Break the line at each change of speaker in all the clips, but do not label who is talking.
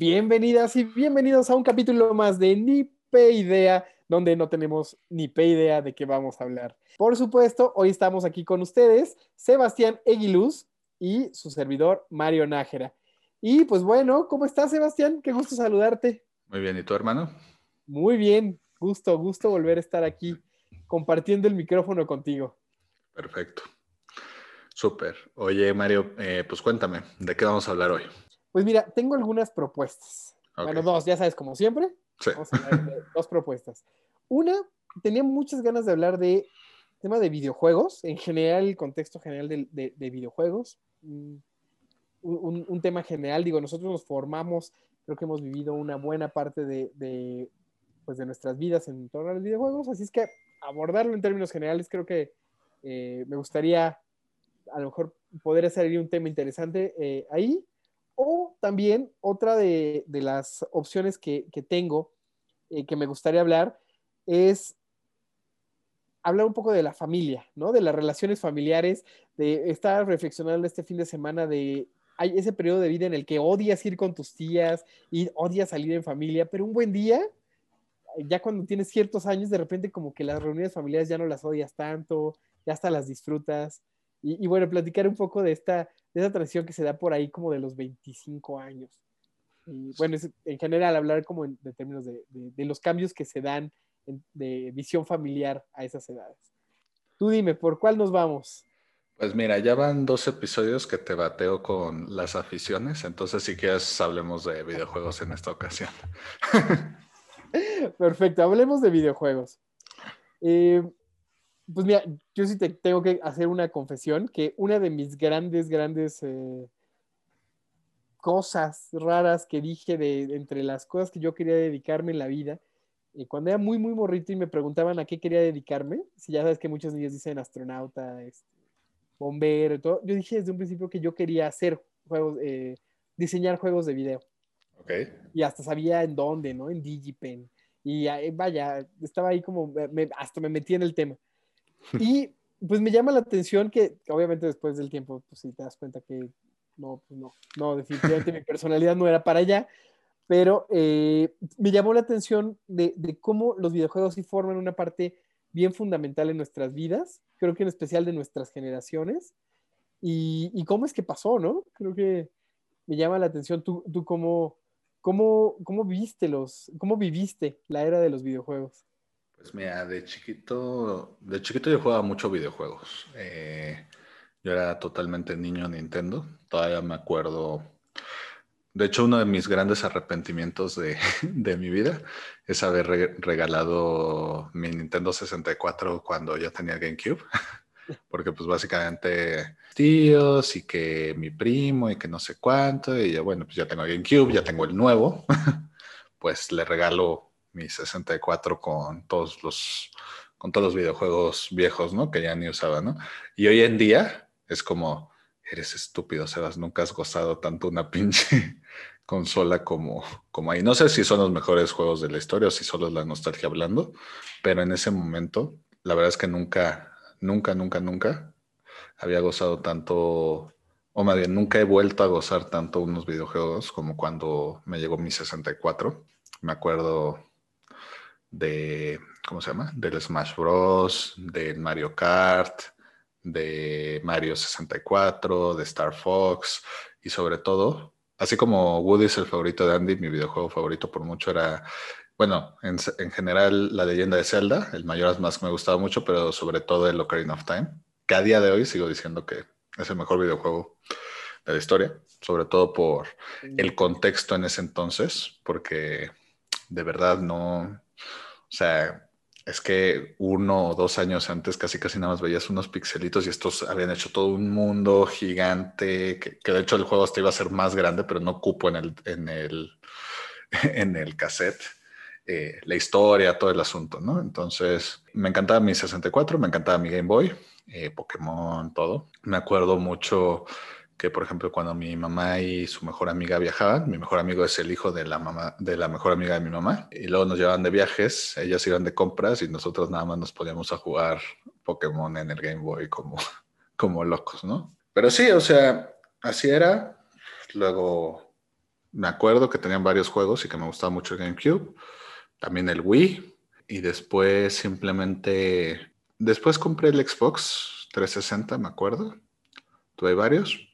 Bienvenidas y bienvenidos a un capítulo más de Ni P Idea, donde no tenemos ni P idea de qué vamos a hablar. Por supuesto, hoy estamos aquí con ustedes, Sebastián Eguiluz y su servidor Mario Nájera. Y pues bueno, ¿cómo estás, Sebastián? Qué gusto saludarte.
Muy bien, ¿y tu hermano?
Muy bien, gusto, gusto volver a estar aquí compartiendo el micrófono contigo.
Perfecto. Súper. Oye, Mario, eh, pues cuéntame, ¿de qué vamos a hablar hoy?
Pues mira, tengo algunas propuestas. Bueno, dos, ya sabes, como siempre.
Sí.
Vamos a hablar de dos propuestas. Una, tenía muchas ganas de hablar de tema de videojuegos, en general, el contexto general de, de- de videojuegos. Mm, Un, un- un tema general, digo, nosotros nos formamos, creo que hemos vivido una buena parte de, de, pues de nuestras vidas en torno a los videojuegos, así es que abordarlo en términos generales creo que eh, me gustaría a lo mejor poder hacer ahí un tema interesante eh, ahí. O también otra de, de las opciones que, que tengo, eh, que me gustaría hablar, es hablar un poco de la familia, ¿no? De las relaciones familiares, de estar reflexionando este fin de semana de hay ese periodo de vida en el que odias ir con tus tías y odias salir en familia, pero un buen día, ya cuando tienes ciertos años, de repente como que las reuniones familiares ya no las odias tanto, ya hasta las disfrutas. Y, y bueno, platicar un poco de esta, de esa transición que se da por ahí como de los 25 años. Y bueno, es- en general hablar como en, de términos de, de- de los cambios que se dan en- de visión familiar a esas edades. Tú dime, ¿por cuál nos vamos?
Pues mira, ya van dos episodios que te bateo con las aficiones, entonces si quieres hablemos de videojuegos en esta ocasión.
Perfecto, hablemos de videojuegos. Eh, pues mira, yo sí te tengo que hacer una confesión, que una de mis grandes, grandes eh, cosas raras que dije de entre las cosas que yo quería dedicarme en la vida, eh, cuando era muy, muy morrito y me preguntaban a qué quería dedicarme, si ya sabes que muchos niños dicen astronauta, este, bombero, y todo, yo dije desde un principio que yo quería hacer juegos, eh, diseñar juegos de video
Ok.
y hasta sabía en dónde, ¿no? En Digipen. Y eh, vaya, estaba ahí como, me- hasta me metí en el tema. Y pues me llama la atención que, obviamente después del tiempo, pues sí te das cuenta que no, pues no, no, definitivamente mi personalidad no era para allá, pero eh, me llamó la atención de, de cómo los videojuegos sí forman una parte bien fundamental en nuestras vidas, creo que en especial de nuestras generaciones, y, y cómo es que pasó, ¿no? Creo que me llama la atención tú, tú cómo, cómo, cómo viste los, cómo viviste la era de los videojuegos.
Pues mira, de chiquito, de chiquito yo jugaba mucho videojuegos. Eh, yo era totalmente niño Nintendo. Todavía me acuerdo. De hecho, uno de mis grandes arrepentimientos de, de mi vida es haber re- regalado mi Nintendo 64 cuando yo tenía GameCube. Porque pues básicamente tíos y que mi primo y que no sé cuánto. Y yo, bueno, pues ya tengo GameCube, ya tengo el nuevo. Pues le regalo mi 64 con todos los, con todos los videojuegos viejos, ¿no? Que ya ni usaba, ¿no? Y hoy en día es como, eres estúpido, Sebas, nunca has gozado tanto una pinche consola como, como ahí. No sé si son los mejores juegos de la historia o si solo es la nostalgia hablando, pero en ese momento, la verdad es que nunca, nunca, nunca, nunca había gozado tanto, o más bien, nunca he vuelto a gozar tanto unos videojuegos como cuando me llegó mi 64. Me acuerdo de, ¿cómo se llama? Del Smash Bros, del Mario Kart, de Mario 64, de Star Fox y sobre todo, así como Woody es el favorito de Andy, mi videojuego favorito por mucho era, bueno, en, en general la leyenda de Zelda, el Majora's Mask me gustaba mucho, pero sobre todo el Ocarina of Time, que a día de hoy sigo diciendo que es el mejor videojuego de la historia, sobre todo por el contexto en ese entonces, porque de verdad no, o sea, es que uno o dos años antes casi casi nada más veías unos pixelitos y estos habían hecho todo un mundo gigante, que, de hecho el juego hasta iba a ser más grande, pero no cupo en el, en el, en el cassette. Eh, la historia, todo el asunto, ¿no? Entonces, me encantaba mi 64, me encantaba mi Game Boy, eh, Pokémon, todo. Me acuerdo mucho que, por ejemplo, cuando mi mamá y su mejor amiga viajaban, mi mejor amigo es el hijo de la mamá, de la mejor amiga de mi mamá, y luego nos llevaban de viajes, ellas iban de compras y nosotros nada más nos poníamos a jugar Pokémon en el Game Boy como, como locos, ¿no? Pero sí, o sea, así era. Luego me acuerdo que tenían varios juegos y que me gustaba mucho el GameCube, también el Wii, y después simplemente, después compré el Xbox 360, me acuerdo, tuve varios.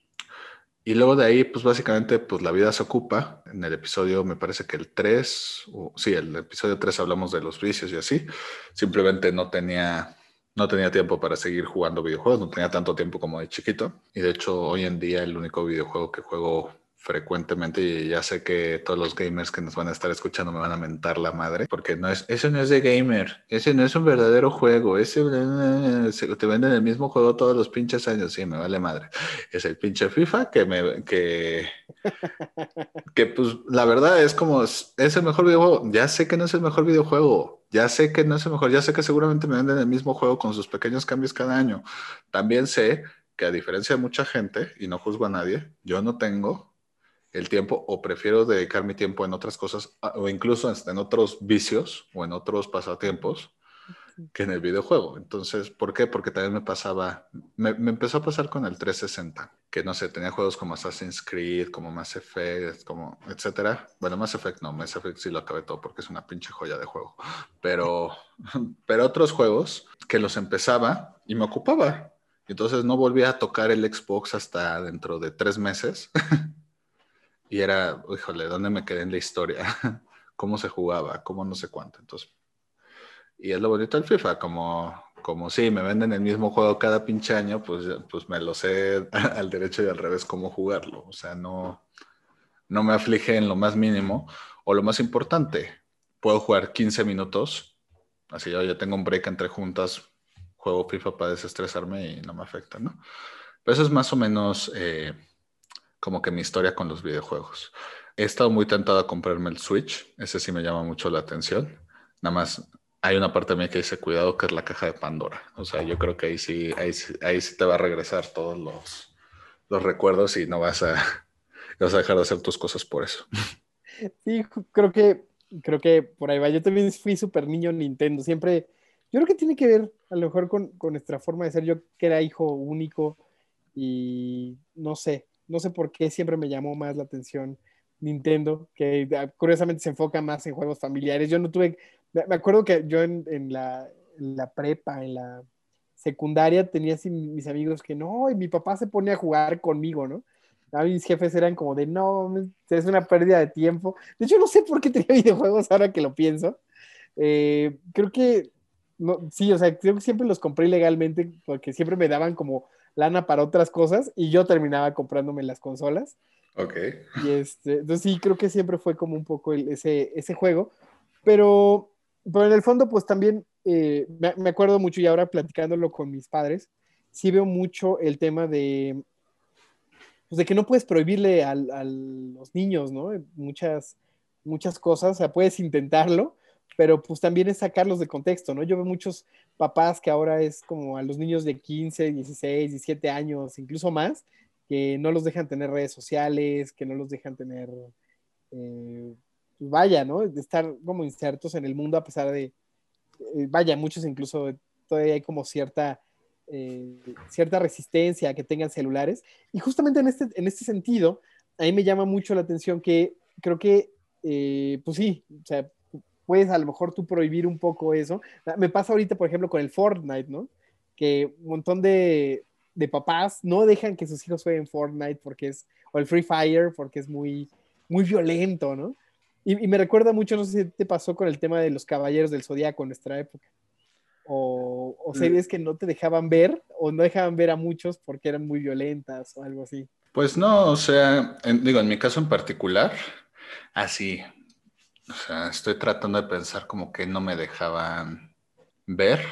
Y luego de ahí, pues básicamente, pues la vida se ocupa. En el episodio, me parece que el 3, o, sí, el episodio 3 hablamos de los vicios y así. Simplemente no tenía no tenía tiempo para seguir jugando videojuegos, no tenía tanto tiempo como de chiquito. Y de hecho, hoy en día el único videojuego que juego frecuentemente y ya sé que todos los gamers que nos van a estar escuchando me van a mentar la madre porque no es eso no es de gamer ese no es un verdadero juego ese te venden el mismo juego todos los pinches años sí me vale madre. Es el pinche FIFA que me que que pues la verdad es como es el mejor videojuego ya sé que no es el mejor videojuego ya sé que no es el mejor ya sé que seguramente me venden el mismo juego con sus pequeños cambios cada año. También sé que a diferencia de mucha gente y no juzgo a nadie yo no tengo el tiempo o prefiero dedicar mi tiempo en otras cosas o incluso en otros vicios o en otros pasatiempos que en el videojuego. Entonces, ¿por qué? Porque también me pasaba, me, empezó a pasar con el 360, que no sé, tenía juegos como Assassin's Creed, como Mass Effect, como etcétera. Bueno, Mass Effect no, Mass Effect sí lo acabé todo porque es una pinche joya de juego. Pero, pero otros juegos que los empezaba y me ocupaba. Entonces no volví a tocar el Xbox hasta dentro de tres meses. Y era, híjole, ¿dónde me quedé en la historia? ¿Cómo se jugaba? ¿Cómo no sé cuánto? Entonces, y es lo bonito del FIFA, como, como sí, me venden el mismo juego cada pinche año, pues, pues me lo sé al derecho y al revés cómo jugarlo. O sea, no, no me aflige en lo más mínimo. O lo más importante, puedo jugar 15 minutos, así yo ya tengo un break entre juntas, juego FIFA para desestresarme y no me afecta, ¿no? Pero eso es más o menos... Eh, como que mi historia con los videojuegos. He estado muy tentado a comprarme el Switch, ese sí me llama mucho la atención. Nada más hay una parte de mí que dice cuidado que es la caja de Pandora. O sea, yo creo que ahí sí, ahí, ahí sí te va a regresar todos los, los recuerdos y no vas a, vas a dejar de hacer tus cosas por eso.
Sí, creo que, creo que por ahí va. Yo también fui súper niño Nintendo. Siempre, yo creo que tiene que ver a lo mejor con, con nuestra forma de ser. Yo que era hijo único y no sé, no sé por qué siempre me llamó más la atención Nintendo, que ah, curiosamente se enfoca más en juegos familiares. Yo no tuve, me acuerdo que yo en, la, prepa, en la secundaria, tenía mis amigos que no, y mi papá se pone a jugar conmigo, ¿no? A mis jefes eran como de, no, es una pérdida de tiempo. De hecho, no sé por qué tenía videojuegos ahora que lo pienso. Eh, creo que, no, sí, o sea, creo que siempre los compré ilegalmente porque siempre me daban como lana para otras cosas y yo terminaba comprándome las consolas.
Ok.
Y este, entonces sí, creo que siempre fue como un poco ese, ese juego, pero, pero en el fondo pues también eh, me, acuerdo mucho y ahora platicándolo con mis padres, sí veo mucho el tema de, pues de que no puedes prohibirle a, a los niños, ¿no? Muchas, muchas cosas, o sea, puedes intentarlo, pero pues también es sacarlos de contexto, ¿no? Yo veo muchos papás que ahora es como a los niños de 15, 16, 17 años, incluso más, que no los dejan tener redes sociales, que no los dejan tener, eh, pues vaya, ¿no? De estar como insertos en el mundo a pesar de, eh, vaya, muchos incluso todavía hay como cierta, eh, cierta resistencia a que tengan celulares. Y justamente en este, en este sentido, a mí me llama mucho la atención que creo que, pues sí, o sea, puedes a lo mejor tú prohibir un poco eso. Me pasa ahorita, por ejemplo, con el Fortnite, ¿no? Que un montón de, de papás no dejan que sus hijos jueguen Fortnite porque es, o el Free Fire porque es muy, muy violento, ¿no? Y, me recuerda mucho, no sé si te pasó con el tema de los Caballeros del Zodíaco en nuestra época. O, o mm. series que no te dejaban ver o no dejaban ver a muchos porque eran muy violentas o algo así.
Pues no, o sea, digo, en mi caso en particular, así, o sea, estoy tratando de pensar como que no me dejaban ver.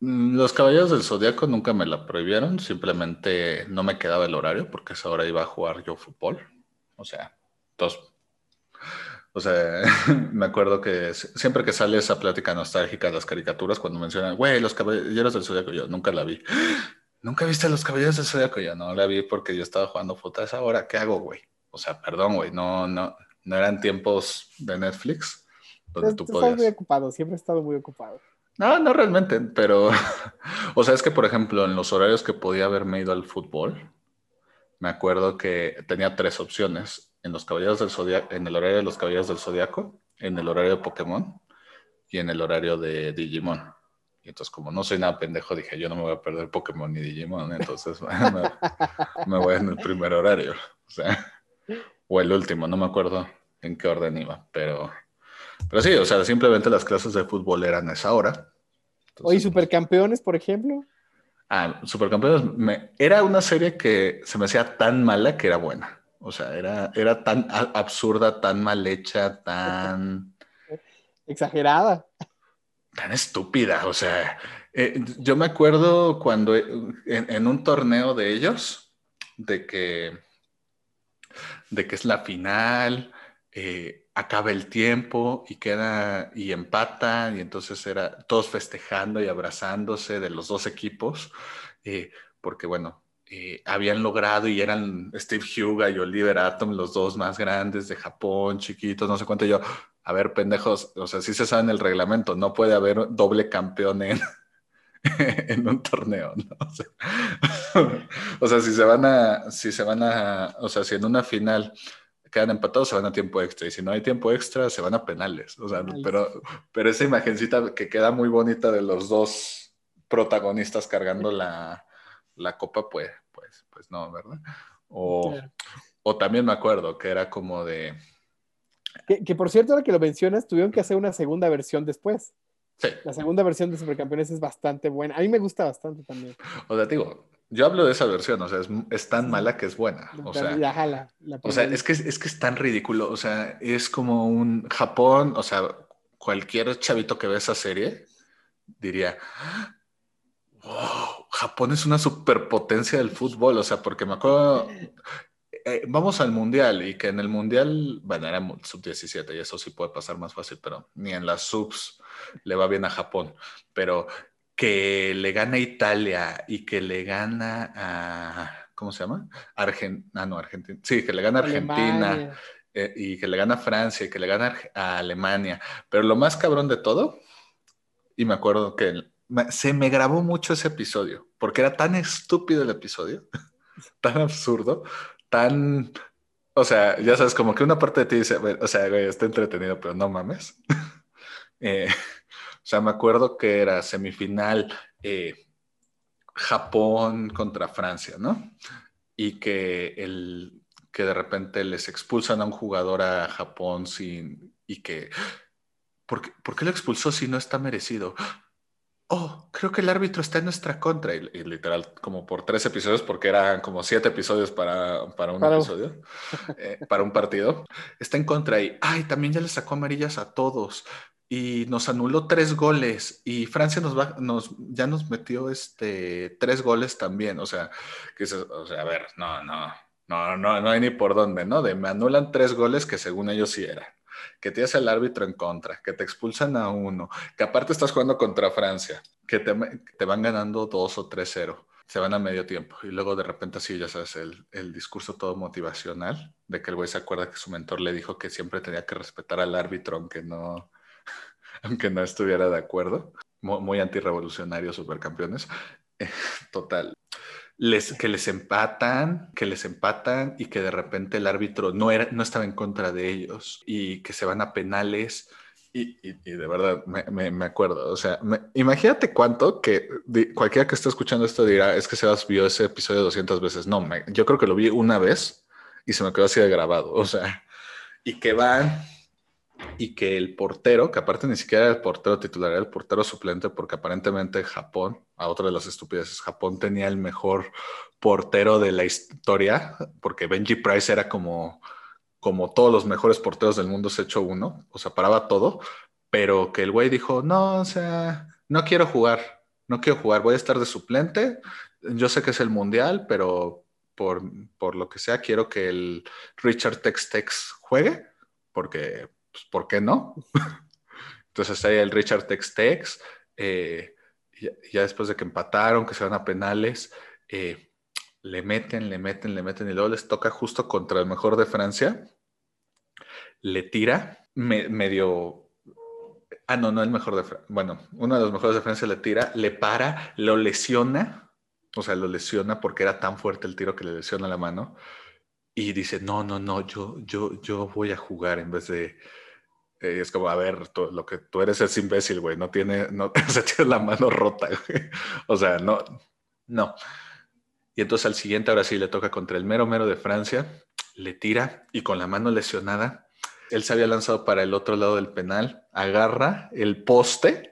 Mm, los caballeros del zodiaco nunca me la prohibieron, simplemente no me quedaba el horario porque esa hora iba a jugar yo fútbol. O sea, dos. O sea, me acuerdo que siempre que sale esa plática nostálgica de las caricaturas, cuando mencionan, güey, los caballeros del zodiaco, yo nunca la vi. ¿Nunca viste los caballeros del zodiaco? Yo no la vi porque yo estaba jugando fútbol a esa hora. ¿Qué hago, güey? O sea, perdón, güey, no, no, no eran tiempos de Netflix
donde tú podías. muy ocupado, siempre he estado muy ocupado.
No, no realmente, pero, o sea, es que por ejemplo, en los horarios que podía haberme ido al fútbol, me acuerdo que tenía tres opciones. en los Caballeros del Zodiaco, en el horario de los Caballeros del Zodiaco, en el horario de Pokémon y en el horario de Digimon. Y entonces, como no soy nada pendejo, dije, yo no me voy a perder Pokémon ni Digimon, entonces me, me, voy en el primer horario. O sea, o el último, no me acuerdo en qué orden iba, pero, pero sí, o sea, simplemente las clases de fútbol eran a esa hora.
Oye, Supercampeones, por ejemplo.
Ah, Supercampeones, me, era una serie que se me hacía tan mala que era buena. O sea, era, era tan absurda, tan mal hecha, tan...
Exagerada.
Tan estúpida. O sea, eh, yo me acuerdo cuando en, un torneo de ellos, de que, de que es la final, eh, acaba el tiempo y queda y empatan y entonces era todos festejando y abrazándose de los dos equipos, porque bueno, eh, habían logrado y eran Steve Huga y Oliver Atom, los dos más grandes de Japón, chiquitos, no sé cuánto. Yo, a ver, pendejos, o sea, sí se sabe en el reglamento, no puede haber doble campeón en, en un torneo, ¿no? O sea, si se van a, si se van a, o sea, si en una final quedan empatados, se van a tiempo extra. Y si no hay tiempo extra, se van a penales. O sea, pero, pero esa imagencita que queda muy bonita de los dos protagonistas cargando la, la copa, pues, pues, pues no, ¿verdad? O, o también me acuerdo que era como de...
Que, por cierto, ahora que lo mencionas, tuvieron que hacer una segunda versión después.
Sí.
La segunda versión de Supercampeones es bastante buena. A mí me gusta bastante también.
O sea, digo, yo hablo de esa versión, o sea, es, tan mala que es buena. O sea, o sea es, que, es que es tan ridículo, o sea, es como un Japón, o sea, cualquier chavito que ve esa serie diría, wow, Japón es una superpotencia del fútbol, o sea, porque me acuerdo, eh, vamos al mundial y que en el mundial, bueno, era sub-17 y eso sí puede pasar más fácil, pero ni en las subs le va bien a Japón, pero que le gana a Italia y que le gana a, ¿cómo se llama? Argentina, ah, no, Argentina, sí, que le gana a Argentina. Eh, y que le gana a Francia y que le gana a Alemania. Pero lo más cabrón de todo, y me acuerdo que se me grabó mucho ese episodio, porque era tan estúpido el episodio, tan absurdo, tan... O sea, ya sabes, como que una parte de ti dice, o sea, güey, está entretenido, pero no mames. Eh, o sea, me acuerdo que era semifinal eh, Japón contra Francia, ¿no? Y que, el, que de repente les expulsan a un jugador a Japón sin... y que... ¿Por qué, ¿Por qué lo expulsó si no está merecido? oh, creo que el árbitro está en nuestra contra. Y, literal, como por tres episodios, porque eran como siete episodios para, para un episodio, eh, para un partido, está en contra. Y, ay, también ya le sacó amarillas a todos. Y nos anuló tres goles. Y Francia nos va, nos, ya nos metió este, tres goles también. O sea, que o sea, a ver, no, no, no, no, no hay ni por dónde, ¿no? De me anulan tres goles que según ellos sí eran que tienes el árbitro en contra, que te expulsan a uno, que aparte estás jugando contra Francia, que te, van ganando 2 o 3-0, se van a medio tiempo y luego de repente así, ya sabes, el, el discurso todo motivacional de que el güey se acuerda que su mentor le dijo que siempre tenía que respetar al árbitro aunque no, aunque no estuviera de acuerdo. Muy, muy antirrevolucionario, supercampeones. Total que les empatan, que les empatan y que de repente el árbitro no, era, no estaba en contra de ellos y que se van a penales. Y, de verdad me, acuerdo, o sea, imagínate cuánto que cualquiera que esté escuchando esto dirá, es que se vio ese episodio 200 veces. No, yo creo que lo vi una vez y se me quedó así de grabado, o sea, y que van y que el portero, que aparte ni siquiera era el portero titular, era el portero suplente, porque aparentemente Japón, a otra de las estupideces, Japón tenía el mejor portero de la historia, porque Benji Price era como, como todos los mejores porteros del mundo se hecho uno, o sea, paraba todo, pero que el güey dijo, no, o sea, no quiero jugar, no quiero jugar, voy a estar de suplente, yo sé que es el mundial, pero por, por lo que sea, quiero que el Richard Tex Tex juegue, porque pues, ¿por qué no? Entonces ahí el Richard Tex Tex, eh, ya, después de que empataron, que se van a penales, eh, le meten, le meten, le meten y luego les toca justo contra el mejor de Francia, le tira, medio... Ah, no, no el mejor de Francia. Bueno, uno de los mejores de Francia le tira, le para, lo lesiona, o sea, lo lesiona porque era tan fuerte el tiro que le lesiona la mano y dice, no, no, no, yo, yo, yo voy a jugar en vez de... eh, es como, a ver, lo que tú eres es imbécil, güey, no tiene, no, o sea, tiene la mano rota. O sea, no, no. Y entonces al siguiente, ahora sí, le toca contra el mero mero de Francia, le tira y con la mano lesionada, él se había lanzado para el otro lado del penal, agarra el poste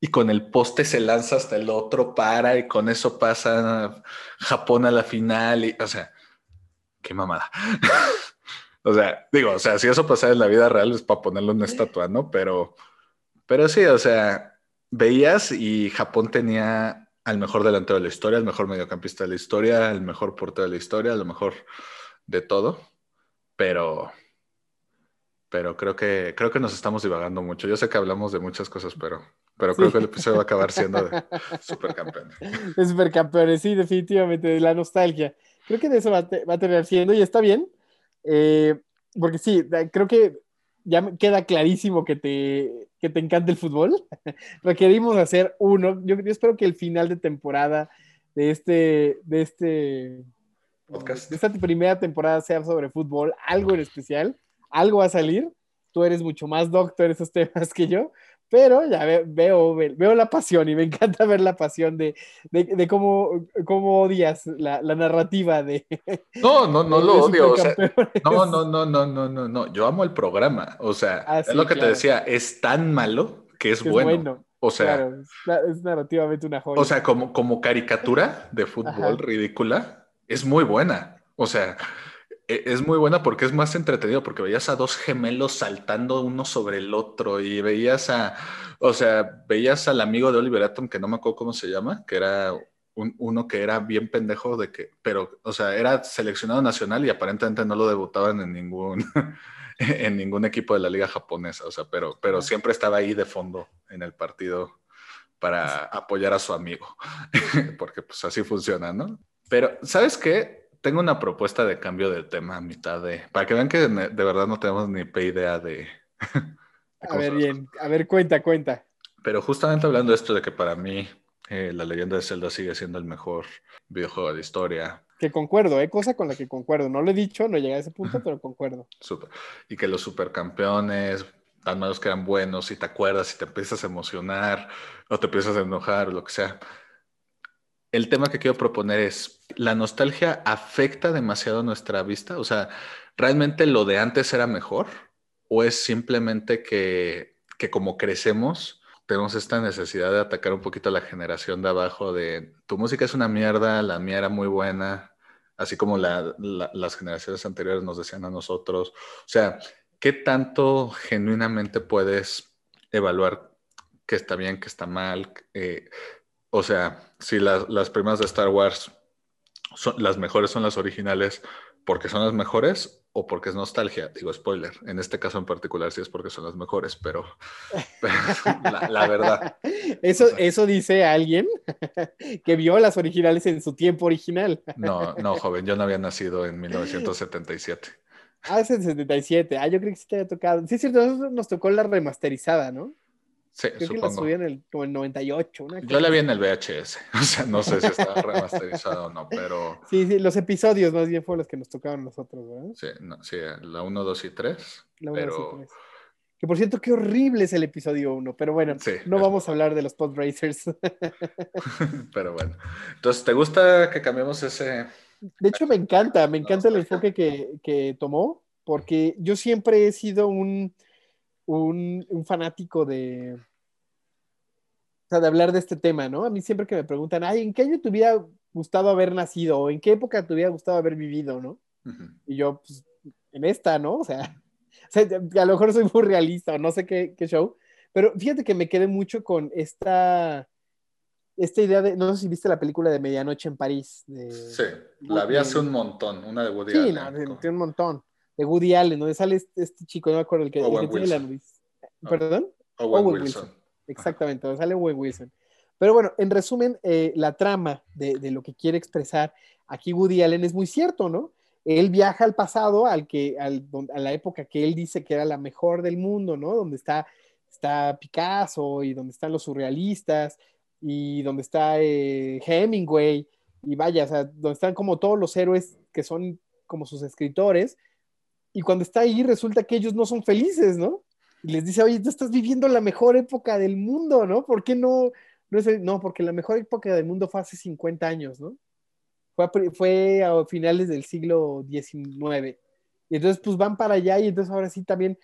y con el poste se lanza hasta el otro, para y con eso pasa Japón a la final. Y, o sea, qué mamada. o sea, digo, o sea, si eso pasara en la vida real es para ponerle una estatua, ¿no? Pero, pero sí, o sea, veías y Japón tenía al mejor delantero de la historia, al mejor mediocampista de la historia, al mejor portero de la historia, a lo mejor de todo, pero pero creo que creo que nos estamos divagando mucho. Yo sé que hablamos de muchas cosas, pero pero creo
Sí.
que el episodio va a acabar siendo de supercampeón.
de supercampeones, sí, definitivamente, de la nostalgia. Creo que de eso va va a terminar siendo y está bien, eh, porque sí, creo que ya queda clarísimo que te, que te encanta el fútbol. Requerimos hacer uno. Yo, yo espero que el final de temporada de este, de este
Podcast.
de esta primera temporada sea sobre fútbol, algo en especial, algo va a salir. Tú eres mucho más doctor en esos temas que yo, pero ya ve- veo, ve- veo la pasión y me encanta ver la pasión de, de, de cómo, cómo odias la, la narrativa de.
No, no, no
de
lo odio. O sea,
Supercampeones.
no, no, no, no, no, no, no. Yo amo el programa. O sea,
Ah,
es lo que
claro.
te decía, es tan malo que es,
es
bueno.
bueno,
O sea,
claro, es, na- es narrativamente una joya.
o sea, como, como caricatura de fútbol
Ajá.
ridícula, es muy buena. O sea, es muy buena porque es más entretenido, porque veías a dos gemelos saltando uno sobre el otro y veías a, o sea, veías al amigo de Oliver Atom, que no me acuerdo cómo se llama, que era un- uno que era bien pendejo de que, pero, o sea, era seleccionado nacional y aparentemente no lo debutaban en ningún, en ningún equipo de la liga japonesa, o sea, pero, pero siempre estaba ahí de fondo en el partido para apoyar a su amigo, porque pues así funciona, ¿no? Pero, ¿sabes qué? Tengo una propuesta de cambio de tema a mitad de, para que vean que de, verdad no tenemos ni idea de... de
a ver, bien, a ver, cuenta, cuenta.
pero justamente hablando de esto de que para mí eh, la leyenda de Zelda sigue siendo el mejor videojuego de la historia,
Que concuerdo, ¿eh? cosa con la que concuerdo. No lo he dicho, no llegué a ese punto, pero concuerdo.
super, y que los supercampeones, tan malos que eran buenos, y te acuerdas y te empiezas a emocionar o te empiezas a enojar o lo que sea. El tema que quiero proponer es, ¿la nostalgia afecta demasiado nuestra vista? O sea, ¿realmente lo de antes era mejor? ¿O es simplemente que, que como crecemos, tenemos esta necesidad de atacar un poquito a la generación de abajo de tu música es una mierda, la mía era muy buena, así como la- la- las generaciones anteriores nos decían a nosotros. O sea, ¿qué tanto genuinamente puedes evaluar que está bien, que está mal? Eh, o sea, si las, las primeras de Star Wars son, las mejores son las originales porque son las mejores o porque es nostalgia. Digo, spoiler. En este caso en particular sí es porque son las mejores, pero, pero la, la verdad.
Eso, eso dice alguien que vio las originales en su tiempo original.
No, no, joven, yo no había nacido en 1977.
Ah, es el 77. Ah, yo creo que sí te había tocado. Sí, es cierto, nos tocó la remasterizada, ¿no?
Sí,
Creo que la
supongo.
subí en el, como el 98. Una
Yo la vi en el VHS, o sea, no sé si estaba remasterizado o no, pero
Sí, sí, los episodios más bien fueron los que nos tocaron nosotros, ¿verdad?
sí, no, sí, la 1, 2 y 3.
La uno, dos y
Pero
tres. Que por cierto, qué horrible es el episodio 1, pero bueno,
Sí,
no
es-
vamos a hablar de los pod racers.
pero bueno. Entonces, ¿te gusta que cambiemos ese?
De hecho, me encanta, me encanta el enfoque que, que tomó, porque yo siempre he sido un, un, un fanático de, sea, de hablar de este tema, ¿no? A mí siempre que me preguntan, ay, ¿en qué año te hubiera gustado haber nacido? ¿O en qué época te hubiera gustado haber vivido, no? Y yo, pues, en esta, ¿no? O sea, o sea, a lo mejor soy muy realista o no sé qué, qué show, pero fíjate que me quedé mucho con esta, esta idea de, no sé si viste la película de Medianoche en París. De,
Sí, la vi hace un montón, una de Woody
Sí,
Allen.
no,
con-
tiene un montón. De Woody Allen, donde sale este, este chico, no me acuerdo el que, el que tiene la nariz. ¿Perdón?
Owen,
Owen
Wilson.
Wilson. Exactamente, donde sale Owen Wilson. Pero bueno, en resumen, eh, la trama de, lo que quiere expresar aquí Woody Allen es muy cierto, ¿no? Él viaja al pasado, al que, al, a la época que él dice que era la mejor del mundo, ¿no? Donde está, está Picasso y donde están los surrealistas y donde está eh, Hemingway y vaya, o sea, donde están como todos los héroes que son como sus escritores, y cuando está ahí resulta que ellos no son felices, ¿no? Y les dice, oye, tú estás viviendo la mejor época del mundo, ¿no? ¿Por qué no? No, es no porque la mejor época del mundo fue hace 50 años, ¿no? Fue a, fue a finales del siglo XIX. Y entonces, pues van para allá y entonces ahora sí también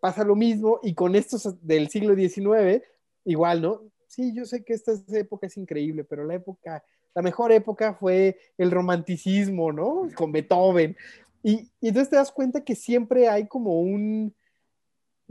pasa lo mismo y con estos del siglo XIX, igual, ¿no? Sí, yo sé que esta época es increíble, pero la época, la mejor época fue el romanticismo, ¿no? Con Beethoven. Y, y entonces te das cuenta que siempre hay como un,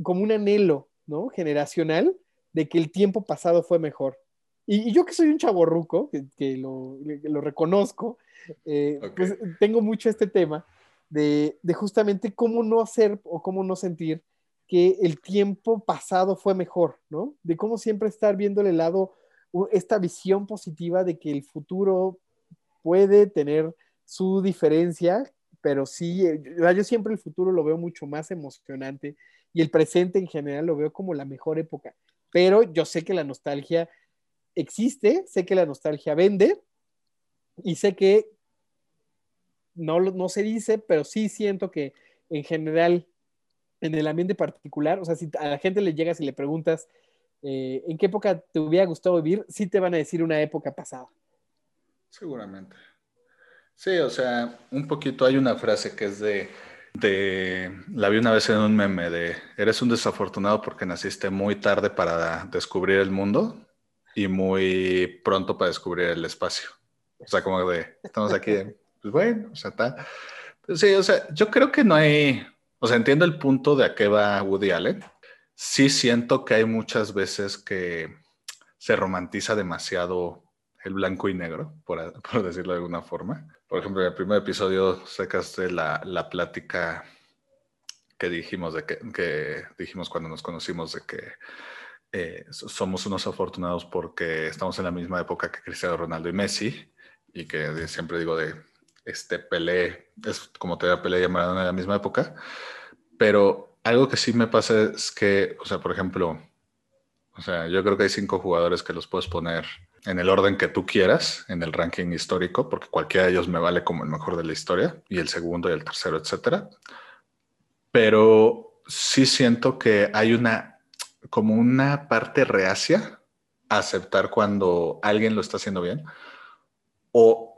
como un anhelo, ¿no? Generacional de que el tiempo pasado fue mejor. Y, yo que soy un chaborruco, que, que, lo, lo, reconozco, eh, pues tengo mucho este tema de, de, justamente cómo no hacer o cómo no sentir que el tiempo pasado fue mejor, ¿no? De cómo siempre estar viendo el lado, esta visión positiva de que el futuro puede tener su diferencia, pero sí, eh, yo siempre el futuro lo veo mucho más emocionante y el presente en general lo veo como la mejor época. Pero yo sé que la nostalgia existe, sé que la nostalgia vende y sé que no, no se dice, pero sí siento que en general, en el ambiente particular, o sea, si a la gente le llegas y le preguntas eh, en qué época te hubiera gustado vivir, sí te van a decir una época pasada.
Seguramente. Sí, o sea, un poquito hay una frase que es de de, la vi una vez en un meme de, eres un desafortunado porque naciste muy tarde para descubrir el mundo y muy pronto para descubrir el espacio. O sea, como de, estamos aquí, pues bueno, o sea, está. Pues sí, o sea, yo creo que no hay, o sea, entiendo el punto de a qué va Woody Allen. Sí siento que hay muchas veces que se romantiza demasiado el blanco y negro, por, por decirlo de alguna forma. Por ejemplo, en el primer episodio sacaste la, la plática que dijimos, de que, que, dijimos cuando nos conocimos de que eh, somos unos afortunados porque estamos en la misma época que Cristiano Ronaldo y Messi y que siempre digo de este Pelé, es como te da Pelé y Maradona en la misma época, pero algo que sí me pasa es que, o sea, por ejemplo, o sea, yo creo que hay cinco jugadores que los puedes poner en el orden que tú quieras, en el ranking histórico, porque cualquiera de ellos me vale como el mejor de la historia, y el segundo y el tercero, etcétera. Pero sí siento que hay una, como una parte reacia a aceptar cuando alguien lo está haciendo bien. O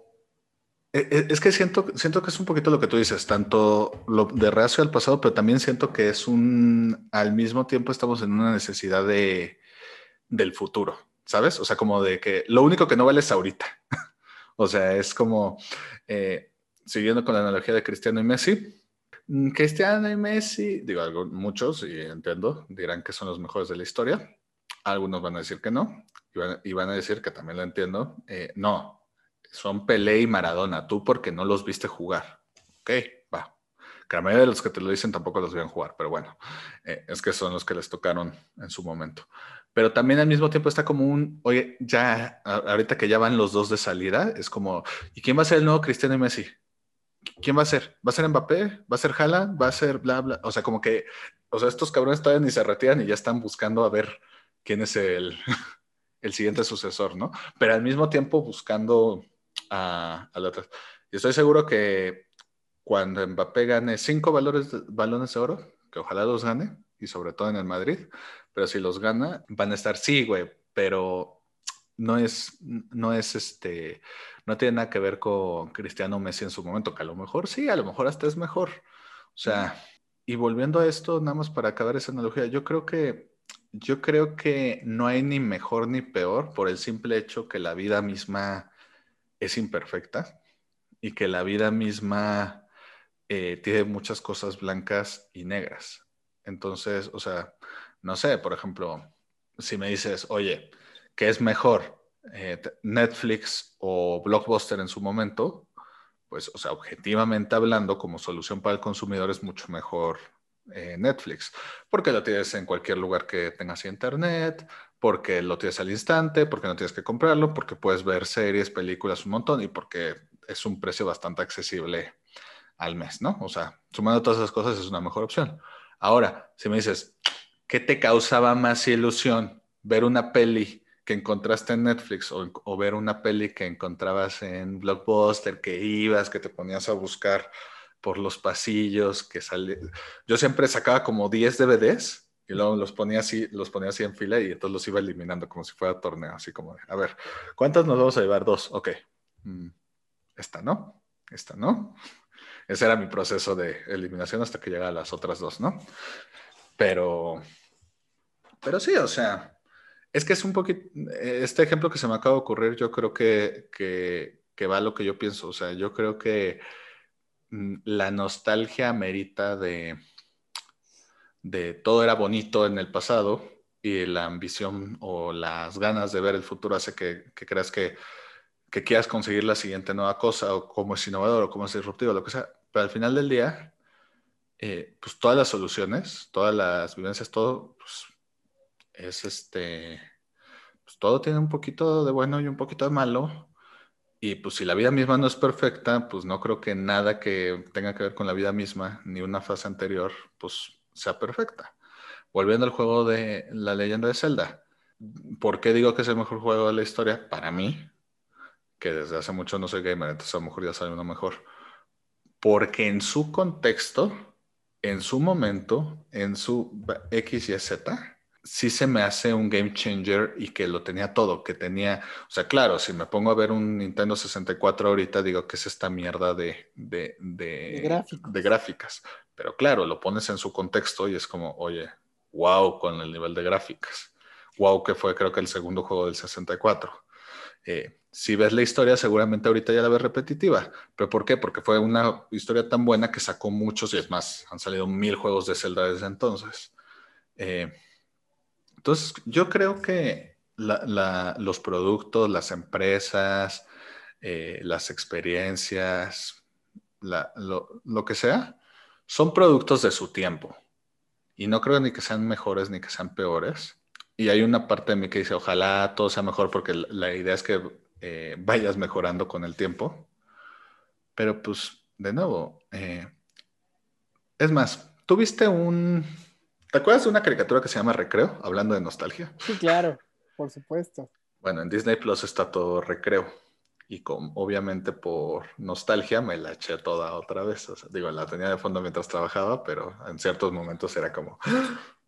e, e, es que siento, siento que es un poquito lo que tú dices, tanto lo de reacio al pasado, pero también siento que es un, al mismo tiempo estamos en una necesidad de, del futuro. ¿Sabes? O sea, como de que lo único que no vale es ahorita. o sea, es como, eh, siguiendo con la analogía de Cristiano y Messi, mm, Cristiano y Messi, digo, algo, muchos, y entiendo, dirán que son los mejores de la historia. Algunos van a decir que no, y van, a decir que también lo entiendo. Eh, no, son Pelé y Maradona, tú porque no los viste jugar. Ok, va. Que de los que te lo dicen tampoco los vieron jugar, pero bueno, eh, es que son los que les tocaron en su momento pero también al mismo tiempo está como un, oye, ya, ahorita que ya van los dos de salida, es como, ¿y quién va a ser el nuevo Cristiano Messi? ¿Quién va a ser? ¿Va a ser Mbappé? ¿Va a ser Haaland? ¿Va a ser bla, bla? O sea, como que, o sea, estos cabrones todavía ni se retiran y ya están buscando a ver quién es el, el siguiente sucesor, ¿no? Pero al mismo tiempo buscando a, a la otra. Y estoy seguro que cuando Mbappé gane cinco valores, balones de oro, que ojalá los gane, y sobre todo en el Madrid, pero si los gana, van a estar, sí, güey, pero no es, no es este, no tiene nada que ver con Cristiano Messi en su momento, que a lo mejor sí, a lo mejor hasta es mejor. O sea, y volviendo a esto, nada más para acabar esa analogía, yo creo que, yo creo que no hay ni mejor ni peor por el simple hecho que la vida misma es imperfecta y que la vida misma eh, tiene muchas cosas blancas y negras. Entonces, o sea, no sé, por ejemplo, si me dices, oye, ¿qué es mejor? Eh, Netflix o Blockbuster en su momento, pues, o sea, objetivamente hablando, como solución para el consumidor es mucho mejor eh, Netflix, porque lo tienes en cualquier lugar que tengas internet, porque lo tienes al instante, porque no tienes que comprarlo, porque puedes ver series, películas un montón y porque es un precio bastante accesible al mes, ¿no? O sea, sumando todas esas cosas es una mejor opción. Ahora, si me dices, ¿qué te causaba más ilusión? ¿Ver una peli que encontraste en Netflix o, ver una peli que encontrabas en Blockbuster, que ibas, que te ponías a buscar por los pasillos, que sale. Yo siempre sacaba como 10 DVDs y luego los ponía así, los ponía así en fila y entonces los iba eliminando como si fuera torneo, así como, a ver, ¿cuántas nos vamos a llevar? Dos, ok. Mm, esta no, esta no. Ese era mi proceso de eliminación hasta que llegaba a las otras dos, ¿no? Pero, pero sí, o sea, es que es un poquito, este ejemplo que se me acaba de ocurrir, yo creo que, que, que va a lo que yo pienso, o sea, yo creo que mm, la nostalgia merita de de todo era bonito en el pasado y la ambición o las ganas de ver el futuro hace que, creas que, quieras conseguir la siguiente nueva cosa o como es innovador o como es disruptivo, lo que sea. Pero al final del día, eh, pues todas las soluciones, todas las vivencias, todo, pues es este, pues todo tiene un poquito de bueno y un poquito de malo. Y pues si la vida misma no es perfecta, pues no creo que nada que tenga que ver con la vida misma, ni una fase anterior, pues sea perfecta. Volviendo al juego de la leyenda de Zelda. ¿Por qué digo que es el mejor juego de la historia? Para mí, que desde hace mucho no soy gamer, entonces a lo mejor ya sale uno mejor. Porque en su contexto, en su momento, en su X y Z, sí se me hace un game changer y que lo tenía todo, que tenía, o sea, claro, si me pongo a ver un Nintendo 64 ahorita, digo que es esta mierda de, de, de, de gráficas. Pero claro, lo pones en su contexto y es como, oye, wow con el nivel de gráficas. Wow que fue creo que el segundo juego del 64. Eh, si ves la historia, seguramente ahorita ya la ves repetitiva. ¿Pero por qué? Porque fue una historia tan buena que sacó muchos y es más, han salido mil juegos de Zelda desde entonces. Eh, entonces, yo creo que los productos, las empresas, eh, las experiencias, lo, lo, que sea, son productos de su tiempo. Y no creo ni que sean mejores ni que sean peores. Y hay una parte de mí que dice, ojalá todo sea mejor porque la idea es que eh, vayas mejorando con el tiempo. Pero pues, de nuevo, eh, es más, ¿tuviste un... ¿Te acuerdas de una caricatura que se llama Recreo, hablando de nostalgia?
Sí, claro, por supuesto.
Bueno, en Disney Plus está todo Recreo y con, obviamente por nostalgia me la eché toda otra vez. digo, la tenía de fondo mientras trabajaba, pero en ciertos momentos era como.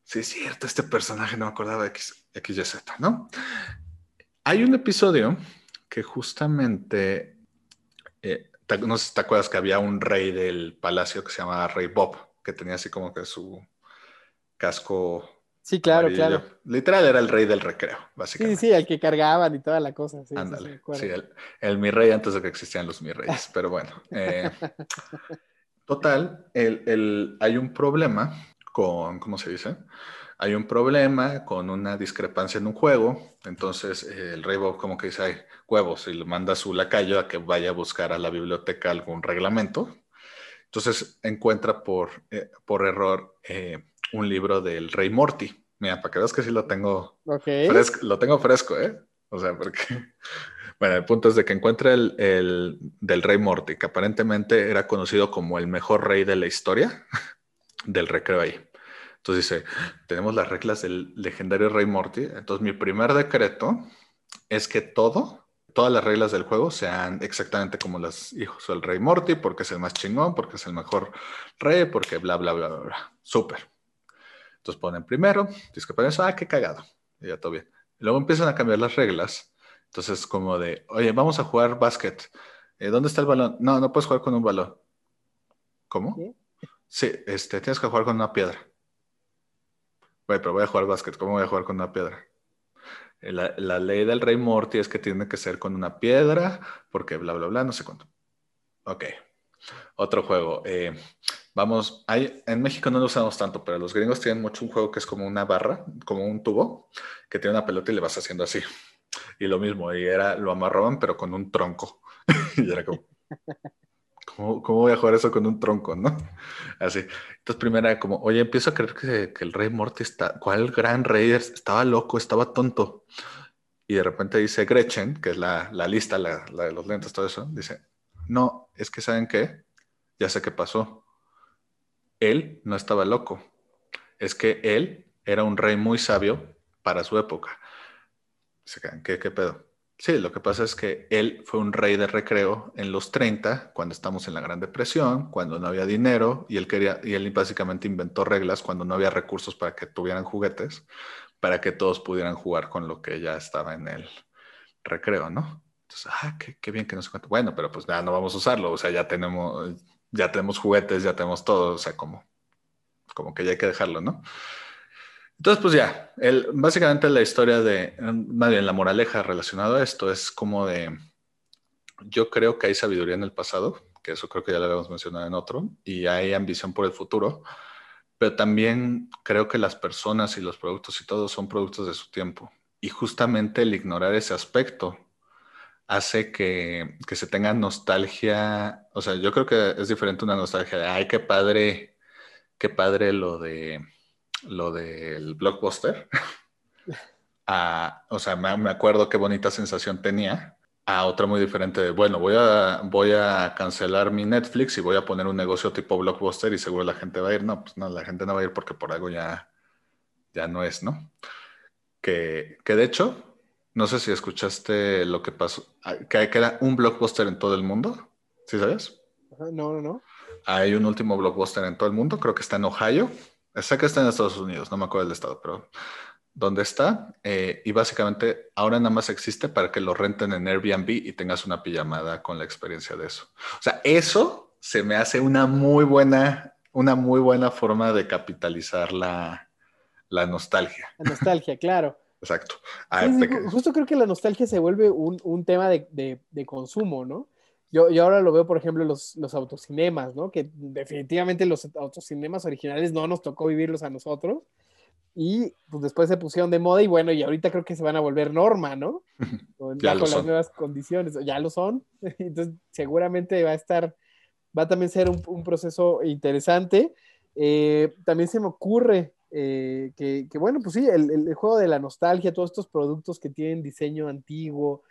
Sí es cierto, este personaje no me acordaba de X, XYZ, ¿no? Hay un episodio que justamente, eh, no sé si te acuerdas que había un rey del palacio que se llamaba Rey Bob, que tenía así como que su casco
Sí, claro, claro.
Literal era el rey del recreo, básicamente.
Sí, sí, el que cargaban y toda la cosa. Sí,
Ándale. Sí, el, mi rey antes de que existían los mi reyes, pero bueno. Eh, total, el, hay un problema con, ¿cómo se dice? Hay un problema con una discrepancia en un juego, entonces el rey Bob como que dice, hay huevos, y le manda a su lacayo a que vaya a buscar a la biblioteca algún reglamento. Entonces encuentra por, eh, por error eh, un libro del Rey Morty. Mira, para que veas que sí lo tengo fresco, lo tengo fresco, ¿eh? O sea, porque, bueno, el punto es de que encuentra el, el, del Rey Morty, que aparentemente era conocido como el mejor rey de la historia del recreo ahí. Entonces dice, tenemos las reglas del legendario Rey Morty. Entonces mi primer decreto es que todo, todas las reglas del juego sean exactamente como los hijos del Rey Morty, porque es el más chingón, porque es el mejor rey, porque bla, bla, bla, bla, bla. Súper. Entonces ponen primero, eso, ah, qué cagado. Y ya todo bien. luego empiezan a cambiar las reglas. Entonces, como de, oye, vamos a jugar básquet. Eh, ¿Dónde está el balón? No, no puedes jugar con un balón. ¿Cómo? Sí, este, tienes que jugar con una piedra. Bueno, pero voy a jugar básquet. ¿Cómo voy a jugar con una piedra? La, la, ley del rey Morty es que tiene que ser con una piedra, porque bla, bla, bla, no sé cuánto. Ok. Otro juego. Eh, Vamos, hay, en México no lo usamos tanto, pero los gringos tienen mucho un juego que es como una barra, como un tubo, que tiene una pelota y le vas haciendo así. Y lo mismo, y era, lo amarraban, pero con un tronco. y era como, ¿cómo, ¿cómo, voy a jugar eso con un tronco, no? Así. Entonces, primero como, oye, empiezo a creer que, el rey Morty está, ¿cuál gran rey? Estaba loco, estaba tonto. Y de repente dice Gretchen, que es la, la lista, la, la de los lentes, todo eso, dice, no, es que ¿saben qué? Ya sé qué pasó él no estaba loco. Es que él era un rey muy sabio para su época. ¿Qué, qué pedo? Sí, lo que pasa es que él fue un rey de recreo en los 30, cuando estamos en la Gran Depresión, cuando no había dinero, y él quería, y él básicamente inventó reglas cuando no había recursos para que tuvieran juguetes, para que todos pudieran jugar con lo que ya estaba en el recreo, ¿no? Entonces, ah, qué, bien que no se cuenta. Bueno, pero pues ya no vamos a usarlo, o sea, ya tenemos, ya tenemos juguetes, ya tenemos todo, o sea, como, como que ya hay que dejarlo, ¿no? Entonces, pues ya, el, básicamente la historia de, más bien la moraleja relacionada a esto es como de, yo creo que hay sabiduría en el pasado, que eso creo que ya lo habíamos mencionado en otro, y hay ambición por el futuro, pero también creo que las personas y los productos y todo son productos de su tiempo. Y justamente el ignorar ese aspecto hace que, que se tenga nostalgia, o sea, yo creo que es diferente una nostalgia de, ay, qué padre, qué padre lo de lo del blockbuster. o sea, me, acuerdo qué bonita sensación tenía. A otra muy diferente de, bueno, voy a, voy a cancelar mi Netflix y voy a poner un negocio tipo blockbuster y seguro la gente va a ir. No, pues no, la gente no va a ir porque por algo ya, ya no es, ¿no? Que, que de hecho, no sé si escuchaste lo que pasó, ah, que, que era un blockbuster en todo el mundo. ¿Sí sabes?
No, no, no.
Hay un último blockbuster en todo el mundo, creo que está en Ohio Sé que está en Estados Unidos, no me acuerdo del estado, pero ¿dónde está? Eh, y básicamente ahora nada más existe para que lo renten en Airbnb y tengas una pijamada con la experiencia de eso. O sea, eso se me hace una muy buena, una muy buena forma de capitalizar la, la nostalgia.
La nostalgia, claro.
Exacto.
Ah, justo creo que la nostalgia se vuelve un, un tema de, de, de, consumo, ¿no? Yo, ahora lo veo, por ejemplo, los, los autocinemas, ¿no? Que definitivamente los autocinemas originales no nos tocó vivirlos a nosotros. Y pues después se pusieron de moda y bueno, y ahorita creo que se van a volver norma, ¿no? Con, ya con las nuevas condiciones. Ya lo son. Entonces, seguramente va a estar, va a también ser un, proceso interesante. Eh, también se me ocurre eh, que, que, bueno, pues sí, el, el, juego de la nostalgia, todos estos productos que tienen diseño antiguo,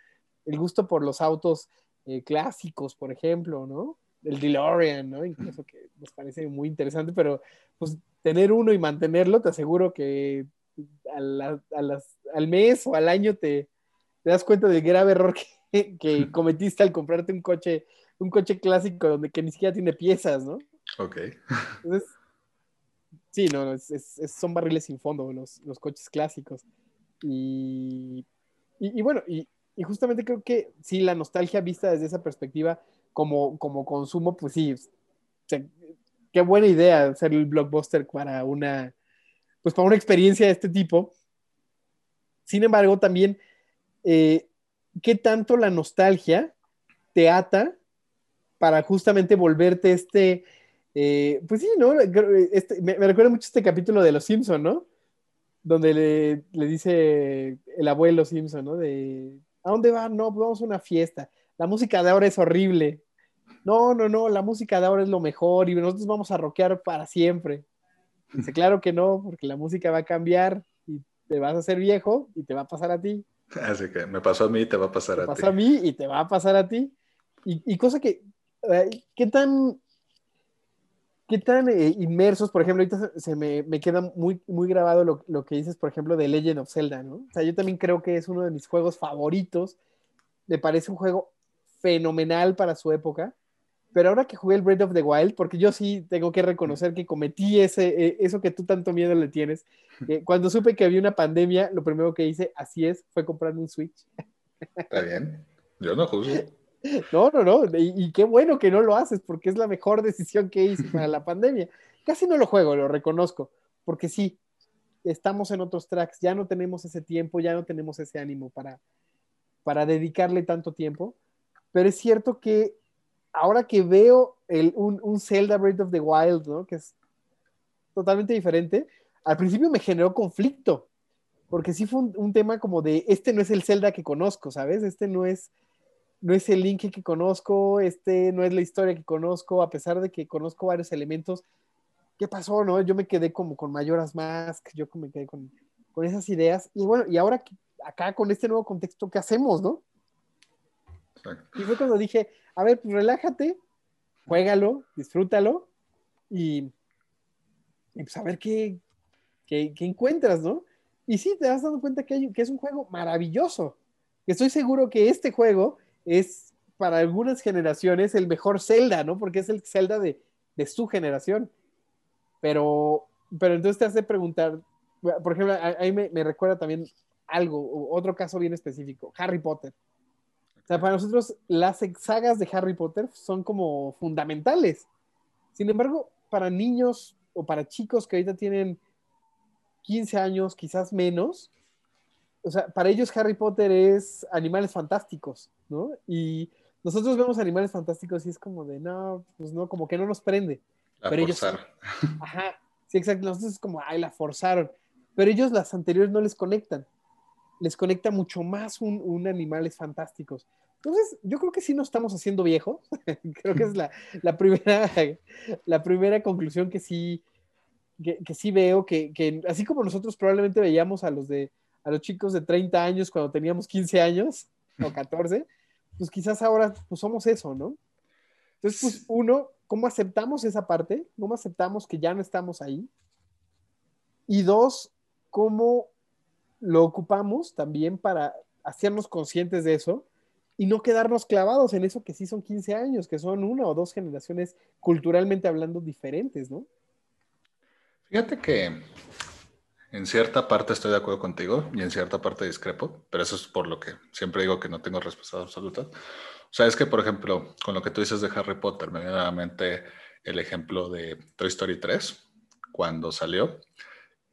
el gusto por los autos eh, clásicos, por ejemplo, ¿no? El DeLorean, ¿no? Incluso que nos parece muy interesante, pero pues tener uno y mantenerlo, te aseguro que al mes o al año te, das cuenta del grave error que, que, cometiste al comprarte un coche, un coche clásico donde que ni siquiera tiene piezas, ¿no?
Ok.
Entonces, sí, no, son barriles sin fondo los, los coches clásicos. Y, y, y bueno, y, y justamente creo que sí, la nostalgia vista desde esa perspectiva como, como consumo, pues sí, qué buena idea hacer el blockbuster para una, pues para una experiencia de este tipo. Sin embargo, también, eh, ¿qué tanto la nostalgia te ata para justamente volverte este, eh, pues sí, ¿no? Este, me, recuerda mucho este capítulo de Los Simpson, ¿no? Donde le, le dice el abuelo Simpson, ¿no? ¿A dónde van? No, pues vamos a una fiesta. La música de ahora es horrible. No, no, no, la música de ahora es lo mejor y nosotros vamos a rockear para siempre. Dice, claro que no, porque la música va a cambiar y te vas a hacer viejo y te va a pasar a ti.
Así que me pasó a mí y te va a pasar a ti.
Me pasó a mí y te va a pasar a ti. Y, cosa que, eh, ¿qué tan ¿Qué tan eh, inmersos, por ejemplo, ahorita se me, me queda muy, muy grabado lo, lo, que dices, por ejemplo, de Legend of Zelda, ¿no? O sea, yo también creo que es uno de mis juegos favoritos. Me parece un juego fenomenal para su época. Pero ahora que jugué el Breath of the Wild, porque yo sí tengo que reconocer que cometí ese, eh, eso que tú tanto miedo le tienes. cuando supe que había una pandemia, lo primero que hice, así es, fue comprarme un Switch.
Está bien. Yo no juzgo.
No, no, no. Y, qué bueno que no lo haces, porque es la mejor decisión que hice para la pandemia. Casi no lo juego, lo reconozco, porque sí, estamos en otros tracks, ya no tenemos ese tiempo, ya no tenemos ese ánimo para, para dedicarle tanto tiempo. Pero es cierto que ahora que veo un, un Zelda Breath of the Wild, ¿no? Que es totalmente diferente, al principio me generó conflicto, porque sí fue un, un tema como de, este no es el Zelda que conozco, ¿sabes? Este no es no es el link que conozco, este no es la historia que conozco, a pesar de que conozco varios elementos. ¿Qué pasó, no? Yo me quedé como con Mayoras Mask, yo me quedé con, con esas ideas. Y bueno, y ahora acá con este nuevo contexto, ¿qué hacemos, no? Y fue cuando dije, a ver, pues relájate, juégalo, disfrútalo y, y pues a ver qué, qué, encuentras, ¿no? Y sí, te has dado cuenta que, hay, que es un juego maravilloso Estoy seguro que este juego es para algunas generaciones el mejor Zelda, ¿no? Porque es el Zelda de, de su generación. Pero, pero entonces te hace preguntar, por ejemplo, ahí me, me, recuerda también algo, otro caso bien específico, Harry Potter. O sea, para nosotros las sagas de Harry Potter son como fundamentales. Sin embargo, para niños o para chicos que ahorita tienen 15 años, quizás menos, o sea, para ellos Harry Potter es animales fantásticos, ¿no? Y nosotros vemos animales fantásticos y es como de, no, pues no, como que no nos prende.
pero ellos,
ajá, sí, exacto, nosotros es como, ay, la forzaron. Pero ellos las anteriores no les conectan. Les conecta mucho más un, un animales fantásticos. Entonces, yo creo que sí nos estamos haciendo viejos. creo que es la, la, primera, la primera conclusión que sí, que, que sí veo, que, que, así como nosotros probablemente veíamos a los, de, a los chicos de 30 años cuando teníamos 15 años o 14, pues quizás ahora pues somos eso, ¿no? Entonces, pues uno, ¿cómo aceptamos esa parte? ¿Cómo aceptamos que ya no estamos ahí? Y dos, ¿cómo lo ocupamos también para hacernos conscientes de eso y no quedarnos clavados en eso que sí son 15 años, que son una o dos generaciones culturalmente hablando diferentes, ¿no?
Fíjate que en cierta parte estoy de acuerdo contigo y en cierta parte discrepo, pero eso es por lo que siempre digo que no tengo respuesta absoluta. O sea, es que, por ejemplo, con lo que tú dices de Harry Potter, me viene a la mente el ejemplo de Toy Story 3, cuando salió.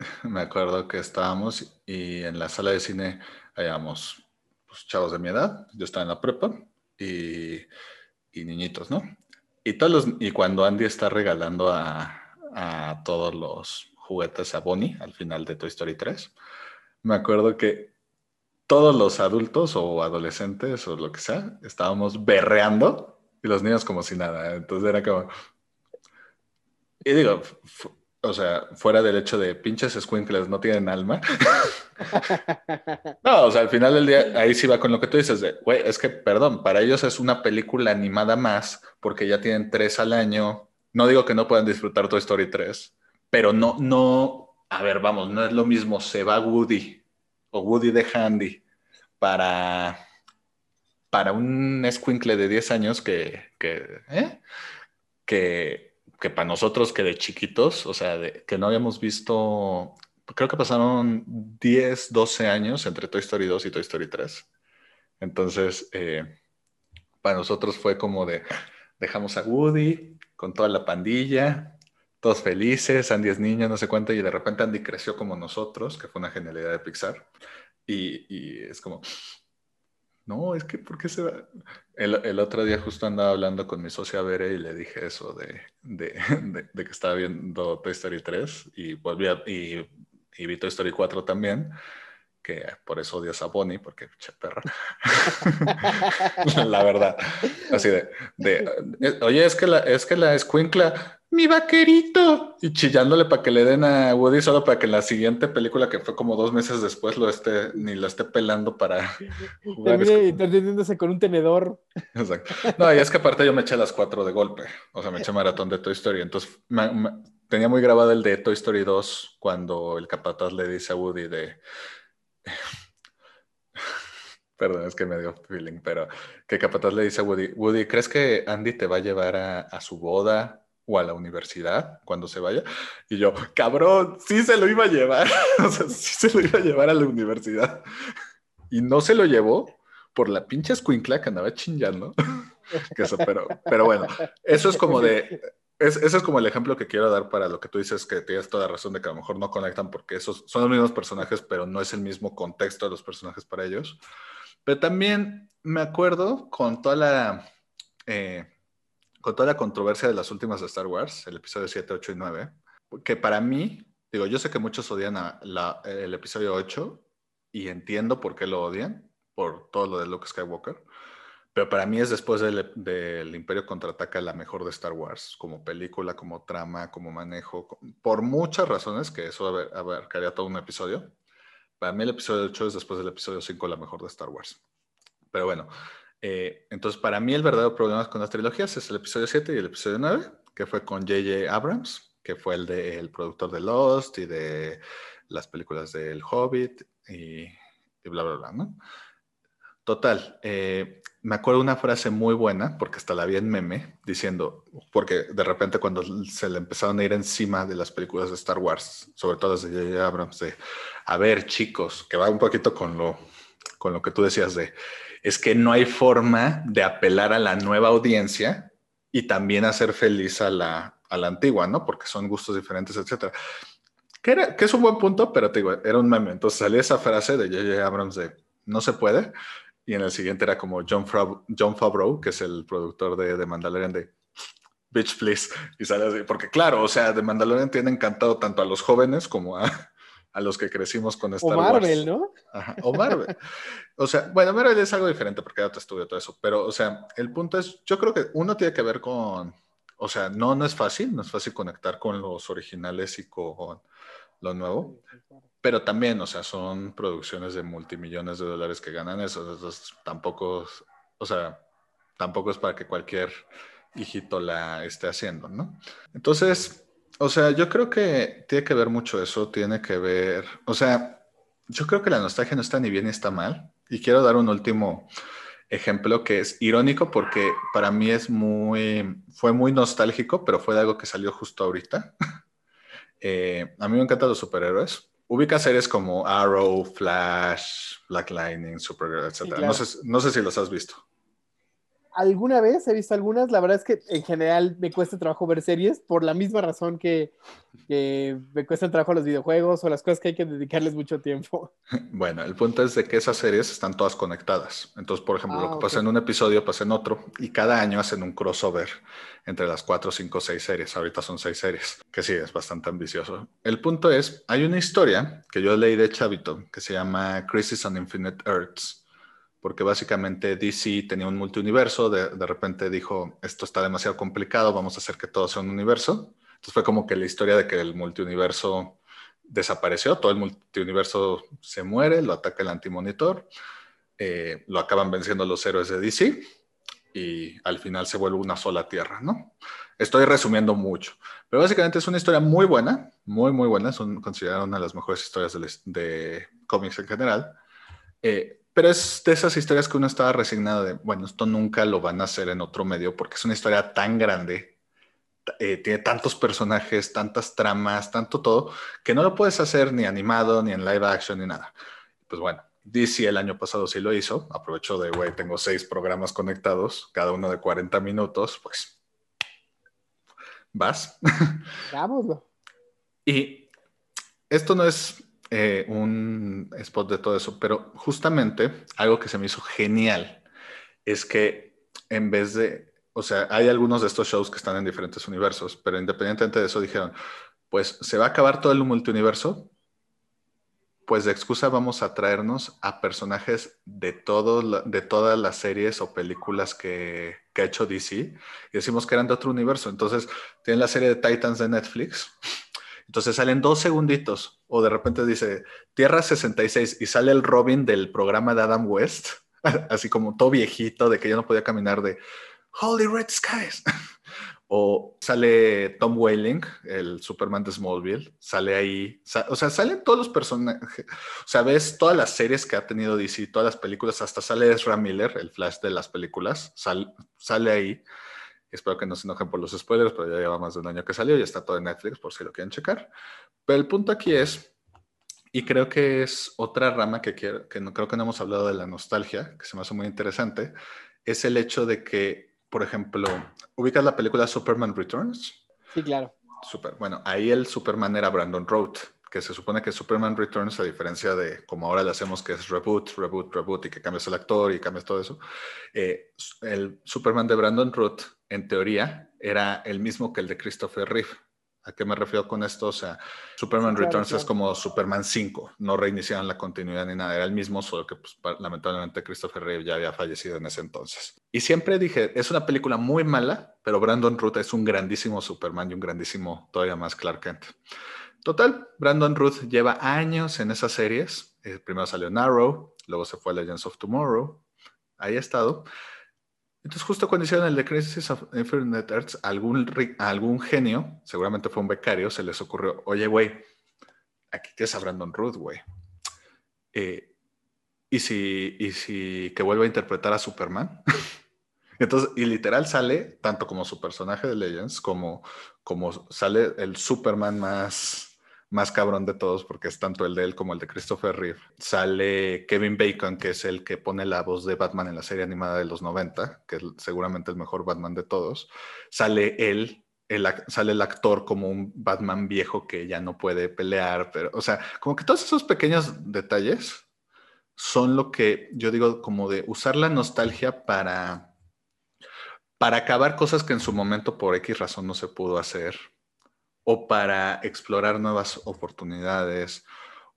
Me acuerdo que estábamos y en la sala de cine habíamos pues, chavos de mi edad, yo estaba en la prepa y, y niñitos, ¿no? Y, todos los, y cuando Andy está regalando a, a todos los juguetes a Bonnie al final de Toy Story 3, me acuerdo que todos los adultos o adolescentes o lo que sea, estábamos berreando y los niños como si nada. Entonces era como... Y digo, o sea, fuera del hecho de pinches squinkles no tienen alma. no, o sea, al final del día, ahí sí va con lo que tú dices de, güey, es que, perdón, para ellos es una película animada más porque ya tienen tres al año. No digo que no puedan disfrutar Toy Story 3, pero no, no, a ver, vamos, no es lo mismo se va Woody o Woody de Handy para, para un squinkle de 10 años que, ¿eh? que que para nosotros que de chiquitos, o sea, que no habíamos visto, creo que pasaron 10, 12 años entre Toy Story 2 y Toy Story 3. Entonces, eh, para nosotros fue como de, dejamos a Woody con toda la pandilla, todos felices, Andy es niño, no sé cuánto, y de repente Andy creció como nosotros, que fue una genialidad de Pixar. Y, y es como, no, es que, ¿por qué se va? El, el, otro día justo andaba hablando con mi socia Bere y le dije eso de, de, de, que estaba viendo Toy Story 3 y, volví y, y vi Toy Story 4 también que por eso odias a Bonnie, porque che perra. la verdad. Así de, de, eh, oye, es que la, es que la escuincla, mi vaquerito, y chillándole para que le den a Woody solo para que en la siguiente película, que fue como dos meses después, lo esté, ni lo esté pelando para
jugar. Con un tenedor.
Exacto. No, y es que aparte yo me eché las cuatro de golpe, o sea, me eché maratón de Toy Story, entonces tenía muy grabado el de Toy Story 2 cuando el capataz le dice a Woody de Perdón, es que me dio feeling, pero que Capataz le dice a Woody, Woody, ¿crees que Andy te va a llevar a, su boda o a la universidad cuando se vaya? Y yo, cabrón, sí se lo iba a llevar, o sea, sí se lo iba a llevar a la universidad. Y no se lo llevó por la pinche escuincla que andaba chingando. pero, pero bueno, eso es como de, es, ese es como el ejemplo que quiero dar para lo que tú dices, que tienes toda razón de que a lo mejor no conectan porque esos son los mismos personajes, pero no es el mismo contexto de los personajes para ellos. Pero también me acuerdo con toda la, eh, con toda la controversia de las últimas de Star Wars, el episodio 7, 8 y 9, que para mí, digo, yo sé que muchos odian el episodio 8 y entiendo por qué lo odian, por todo lo de Luke Skywalker pero para mí es después del, Imperio Contraataca la mejor de Star Wars, como película, como trama, como manejo, por muchas razones, que eso abarcaría todo un episodio. Para mí el episodio 8 es después del episodio 5 la mejor de Star Wars. Pero bueno, eh, entonces para mí el verdadero problema con las trilogías es el episodio 7 y el episodio 9, que fue con J.J. Abrams, que fue el, de, productor de Lost y de las películas del Hobbit y, y bla, bla, bla. Total, eh, me acuerdo una frase muy buena, porque hasta la vi en meme, diciendo, porque de repente cuando se le empezaron a ir encima de las películas de Star Wars, sobre todo las de J.J. Abrams, de, a ver chicos, que va un poquito con lo, con lo que tú decías de, es que no hay forma de apelar a la nueva audiencia y también hacer feliz a la, a la antigua, ¿no? Porque son gustos diferentes, etcétera. Que, es un buen punto, pero te digo, era un meme. Entonces salía esa frase de J.J. Abrams de, no se puede y en el siguiente era como John, John Favreau, que es el productor de, de Mandalorian, de Bitch, please. Y sale así, porque claro, o sea, de Mandalorian tiene encantado tanto a los jóvenes como a, a los que crecimos con Star
o Marvel, ¿no?
Ajá, o Marvel. o sea, bueno, Marvel es algo diferente porque ya te estudio todo eso, pero, o sea, el punto es, yo creo que uno tiene que ver con, o sea, no, no es fácil, no es fácil conectar con los originales y con lo nuevo, pero también, o sea, son producciones de multimillones de dólares que ganan eso. Entonces, tampoco, o sea, tampoco es para que cualquier hijito la esté haciendo, ¿no? Entonces, o sea, yo creo que tiene que ver mucho eso, tiene que ver, o sea, yo creo que la nostalgia no está ni bien ni está mal. Y quiero dar un último ejemplo que es irónico porque para mí es muy, fue muy nostálgico, pero fue de algo que salió justo ahorita. eh, a mí me encantan los superhéroes ubica series como Arrow, Flash, Black Lightning, Supergirl, etc. no, sé, no sé si los has visto
alguna vez he visto algunas, la verdad es que en general me cuesta trabajo ver series por la misma razón que, me cuesta trabajo los videojuegos o las cosas que hay que dedicarles mucho tiempo.
Bueno, el punto es de que esas series están todas conectadas. Entonces, por ejemplo, lo que ah, pasa en un episodio pasa en otro y cada año hacen un crossover entre las cuatro, cinco, seis series. Ahorita son seis series, que sí, es bastante ambicioso. El punto es, hay una historia que yo leí de Chavito que se llama Crisis on Infinite Earths porque básicamente DC tenía un multiuniverso, de, repente dijo, esto está demasiado complicado, vamos a hacer que todo sea un universo. Entonces fue como que la historia de que el multiuniverso desapareció, todo el multiuniverso se muere, lo ataca el antimonitor, eh, lo acaban venciendo los héroes de DC y al final se vuelve una sola tierra, ¿no? Estoy resumiendo mucho, pero básicamente es una historia muy buena, muy, muy buena, es considerada una de las mejores historias de, de cómics en general. Eh, pero es de esas historias que uno estaba resignado de, bueno, esto nunca lo van a hacer en otro medio porque es una historia tan grande, eh, tiene tantos personajes, tantas tramas, tanto todo, que no lo puedes hacer ni animado, ni en live action, ni nada. Pues bueno, DC el año pasado sí lo hizo, aprovechó de, güey, tengo seis programas conectados, cada uno de 40 minutos, pues vas.
Vámonos.
y esto no es eh, un spot de todo eso, pero justamente algo que se me hizo genial es que en vez de, o sea, hay algunos de estos shows que están en diferentes universos, pero independientemente de eso dijeron, pues se va a acabar todo el multiuniverso, pues de excusa vamos a traernos a personajes de, todo, de todas las series o películas que, que ha hecho DC y decimos que eran de otro universo. Entonces, tienen la serie de Titans de Netflix. Entonces salen dos segunditos o de repente dice Tierra 66 y sale el Robin del programa de Adam West, así como todo viejito de que ya no podía caminar de Holy Red Skies. o sale Tom Welling, el Superman de Smallville, sale ahí, o sea, salen todos los personajes, o sea, ves todas las series que ha tenido DC, todas las películas, hasta sale Ezra Miller, el Flash de las películas, sale ahí. Espero que no se enojen por los spoilers, pero ya lleva más de un año que salió, y está todo en Netflix por si lo quieren checar. Pero el punto aquí es, y creo que es otra rama que, quiero, que no, creo que no hemos hablado de la nostalgia, que se me hace muy interesante, es el hecho de que, por ejemplo, ubicas la película Superman Returns.
Sí, claro.
Super. Bueno, ahí el Superman era Brandon Roth, que se supone que Superman Returns, a diferencia de como ahora le hacemos que es reboot, reboot, reboot y que cambias el actor y cambias todo eso, eh, el Superman de Brandon Roth en teoría, era el mismo que el de Christopher Reeve. ¿A qué me refiero con esto? O sea, Superman Returns es como Superman 5, no reiniciaron la continuidad ni nada, era el mismo, solo que pues, lamentablemente Christopher Reeve ya había fallecido en ese entonces. Y siempre dije, es una película muy mala, pero Brandon Ruth es un grandísimo Superman y un grandísimo, todavía más Clark Kent. Total, Brandon Ruth lleva años en esas series. Eh, primero salió Narrow, luego se fue a Legends of Tomorrow, ahí ha estado. Entonces, justo cuando hicieron el de Crisis of Infinite Earths, algún, algún genio, seguramente fue un becario, se les ocurrió, oye, güey, aquí tienes a Brandon Ruth, güey. Eh, ¿y si, y si que vuelva a interpretar a Superman? Entonces, y literal sale, tanto como su personaje de Legends, como, como sale el Superman más, más cabrón de todos, porque es tanto el de él como el de Christopher Reeve. Sale Kevin Bacon, que es el que pone la voz de Batman en la serie animada de los 90, que es seguramente el mejor Batman de todos. Sale él, el, sale el actor como un Batman viejo que ya no puede pelear, pero, o sea, como que todos esos pequeños detalles son lo que yo digo como de usar la nostalgia para para acabar cosas que en su momento por X razón no se pudo hacer, o para explorar nuevas oportunidades,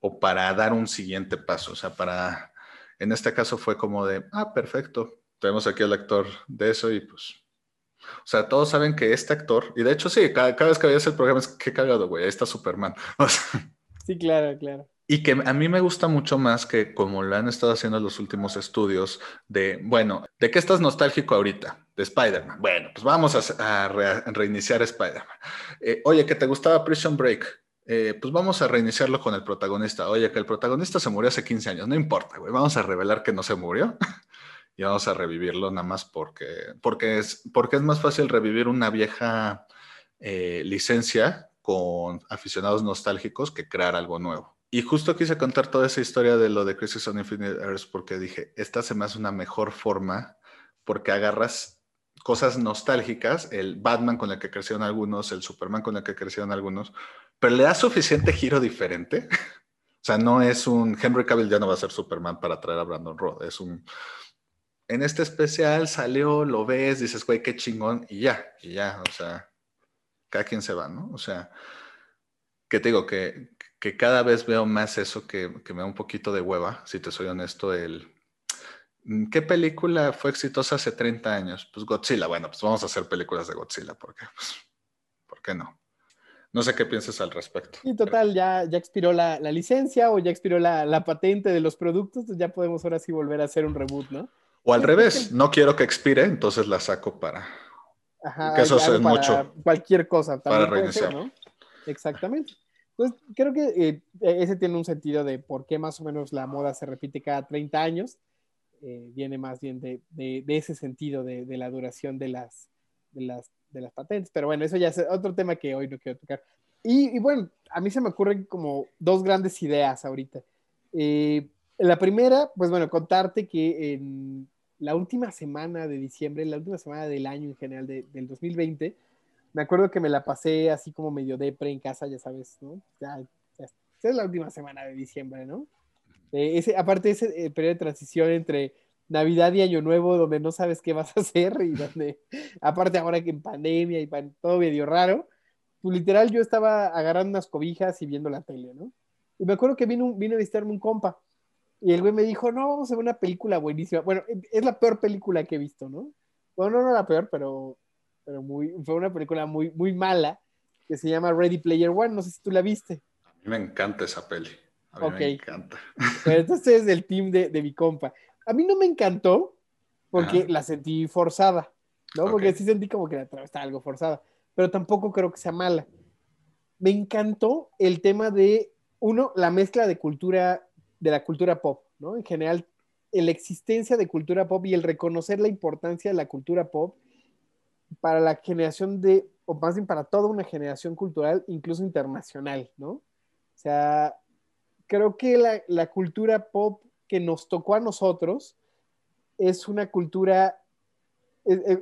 o para dar un siguiente paso. O sea, para, en este caso fue como de, ah, perfecto, tenemos aquí al actor de eso y pues, o sea, todos saben que este actor, y de hecho sí, cada, vez que veías el programa es que cagado, güey, ahí está Superman.
sí, claro, claro.
Y que a mí me gusta mucho más que como lo han estado haciendo los últimos estudios de, bueno, ¿de qué estás nostálgico ahorita? De Spider-Man. Bueno, pues vamos a, reiniciar Spider-Man. Eh, oye, que te gustaba Prison Break. Eh, pues vamos a reiniciarlo con el protagonista. Oye, que el protagonista se murió hace 15 años. No importa, güey. Vamos a revelar que no se murió y vamos a revivirlo nada más porque, porque, es, porque es más fácil revivir una vieja eh, licencia con aficionados nostálgicos que crear algo nuevo. Y justo quise contar toda esa historia de lo de Crisis on Infinite Earths porque dije, esta se me hace una mejor forma porque agarras cosas nostálgicas, el Batman con el que crecieron algunos, el Superman con el que crecieron algunos, pero le da suficiente giro diferente. o sea, no es un Henry Cavill ya no va a ser Superman para traer a Brandon Roth, es un en este especial salió, lo ves, dices, güey, qué chingón, y ya, y ya, o sea, cada quien se va, ¿no? O sea, que te digo que que cada vez veo más eso que, me da un poquito de hueva, si te soy honesto, el... Mm, ¿Qué película fue exitosa hace 30 años? Pues Godzilla. Bueno, pues vamos a hacer películas de Godzilla, porque, pues, ¿por qué no? No sé qué piensas al respecto.
Y total, ya, ya expiró la, licencia o ya expiró la, patente de los productos, pues ya podemos ahora sí volver a hacer un reboot, ¿no?
O al revés, no quiero que expire, entonces la saco para...
Ajá, que eso es mucho. Cualquier cosa. Para reiniciar. ¿no? Exactamente. Entonces, creo que eh, ese tiene un sentido de por qué más o menos la moda se repite cada 30 años. Eh, viene más bien de, de, ese sentido de, de, la duración de las, las, de las patentes. Pero bueno, eso ya es otro tema que hoy no quiero tocar. Y, y bueno, a mí se me ocurren como dos grandes ideas ahorita. Eh, la primera, pues bueno, contarte que en la última semana de diciembre, la última semana del año en general del 2020, me acuerdo que me la pasé así como medio depre en casa, ya sabes, ¿no? Ya, es la última semana de diciembre, ¿no? Eh, ese, aparte ese eh, periodo de transición entre Navidad y Año Nuevo, donde no sabes qué vas a hacer y donde, aparte ahora que en pandemia y todo medio raro, pues literal yo estaba agarrando unas cobijas y viendo la tele, ¿no? Y me acuerdo que vino, vino a visitarme un compa y el güey me dijo, no, vamos a ver una película buenísima. Bueno, es la peor película que he visto, ¿no? Bueno, no, no la peor, pero pero muy, fue una película muy, muy mala que se llama Ready Player One. No sé si tú la viste.
A mí me encanta esa peli. A mí me encanta.
Pero entonces es del team de, de, mi compa. A mí no me encantó porque la sentí forzada, ¿no? Porque sí sentí como que la está algo forzada, pero tampoco creo que sea mala. Me encantó el tema de, uno, la mezcla de cultura, de la cultura pop, ¿no? En general, la existencia de cultura pop y el reconocer la importancia de la cultura pop para la generación de, o más bien para toda una generación cultural, incluso internacional, ¿no? O sea, creo que la, la cultura pop que nos tocó a nosotros es una cultura,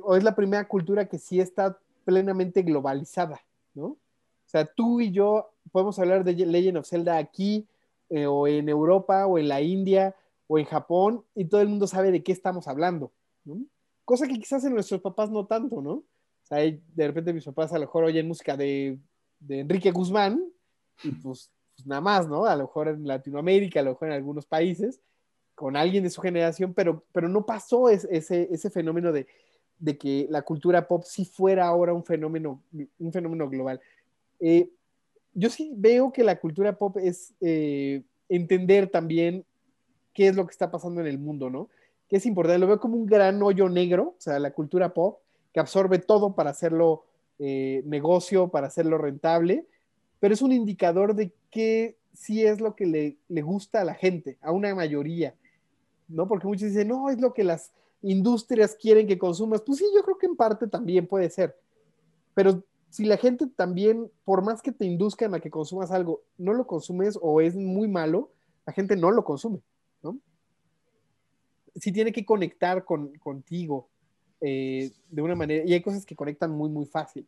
o es la primera cultura que sí está plenamente globalizada, ¿no? O sea, tú y yo podemos hablar de Legend of Zelda aquí, eh, o en Europa, o en la India, o en Japón, y todo el mundo sabe de qué estamos hablando, ¿no? Cosa que quizás en nuestros papás no tanto, ¿no? O sea, de repente mis papás a lo mejor oyen música de, de Enrique Guzmán y pues, pues, nada más, ¿no? A lo mejor en Latinoamérica, a lo mejor en algunos países, con alguien de su generación, pero, pero no pasó ese, ese fenómeno de, de, que la cultura pop sí fuera ahora un fenómeno, un fenómeno global. Eh, yo sí veo que la cultura pop es eh, entender también qué es lo que está pasando en el mundo, ¿no? Que es importante, lo veo como un gran hoyo negro, o sea, la cultura pop, que absorbe todo para hacerlo eh, negocio, para hacerlo rentable, pero es un indicador de qué sí es lo que le, le, gusta a la gente, a una mayoría. ¿no? Porque muchos dicen, no, es lo que las industrias quieren que consumas. Pues sí, yo creo que en parte también puede ser. Pero si la gente también, por más que te induzcan a que consumas algo, no lo consumes o es muy malo, la gente no lo consume, ¿no? Sí tiene que conectar con, contigo eh, de una manera, y hay cosas que conectan muy, muy fácil.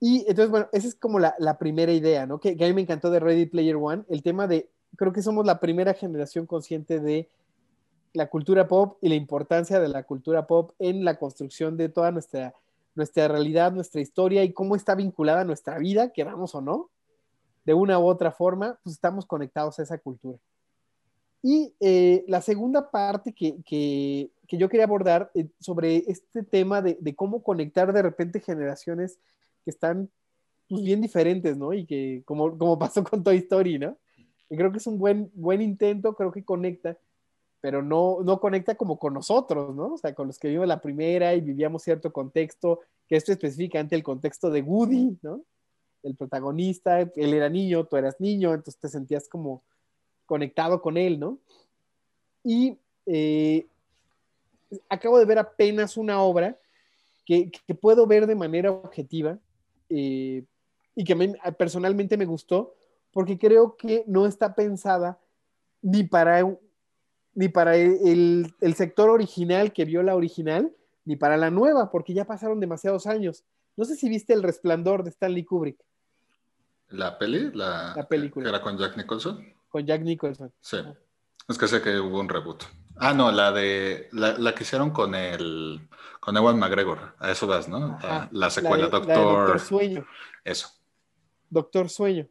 Y entonces, bueno, esa es como la, la primera idea, ¿no? Que, que, a mí me encantó de Ready Player One, el tema de, creo que somos la primera generación consciente de la cultura pop y la importancia de la cultura pop en la construcción de toda nuestra, nuestra realidad, nuestra historia y cómo está vinculada nuestra vida, queramos o no, de una u otra forma, pues estamos conectados a esa cultura. Y eh, la segunda parte que, que, que, yo quería abordar eh, sobre este tema de, cómo conectar de repente generaciones que están pues, bien diferentes, ¿no? Y que como, como pasó con Toy Story, ¿no? Creo que es un buen, buen intento, creo que conecta, pero no, no conecta como con nosotros, ¿no? O sea, con los que vimos la primera y vivíamos cierto contexto, que esto específicamente el contexto de Woody, ¿no? El protagonista, él era niño, tú eras niño, entonces te sentías como conectado con él, ¿no? Y eh, acabo de ver apenas una obra que, que puedo ver de manera objetiva eh, y que personalmente me gustó, porque creo que no está pensada ni para ni para el, el, sector original que vio la original, ni para la nueva, porque ya pasaron demasiados años. No sé si viste El Resplandor de Stanley Kubrick.
¿La peli? La,
la película.
¿Era con Jack Nicholson?
Con Jack Nicholson.
Sí. Es que sé que hubo un reboot. Ah, no, la de. La, la que hicieron con el. Con Ewan McGregor. A eso vas, ¿no? La, la, secuela,
la de,
Doctor.
Doctor Sueño.
Eso.
Doctor Sueño.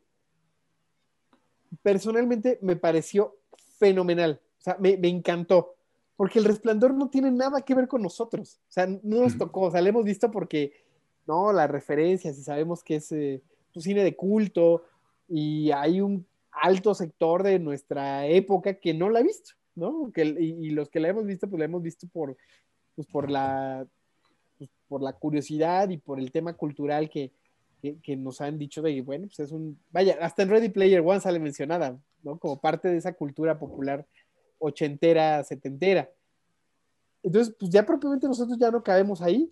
Personalmente me pareció fenomenal. O sea, me, me, encantó. Porque el resplandor no tiene nada que ver con nosotros. O sea, no nos tocó. O sea, lo hemos visto porque, no, las referencias y sabemos que es eh, un cine de culto y hay un alto sector de nuestra época que no la ha visto, ¿no? Que, y, los que la hemos visto, pues la hemos visto por, pues, por, la, pues, por la curiosidad y por el tema cultural que, que, que, nos han dicho de, bueno, pues es un, vaya, hasta en Ready Player One sale mencionada, ¿no? Como parte de esa cultura popular ochentera, setentera. Entonces, pues ya propiamente nosotros ya no cabemos ahí,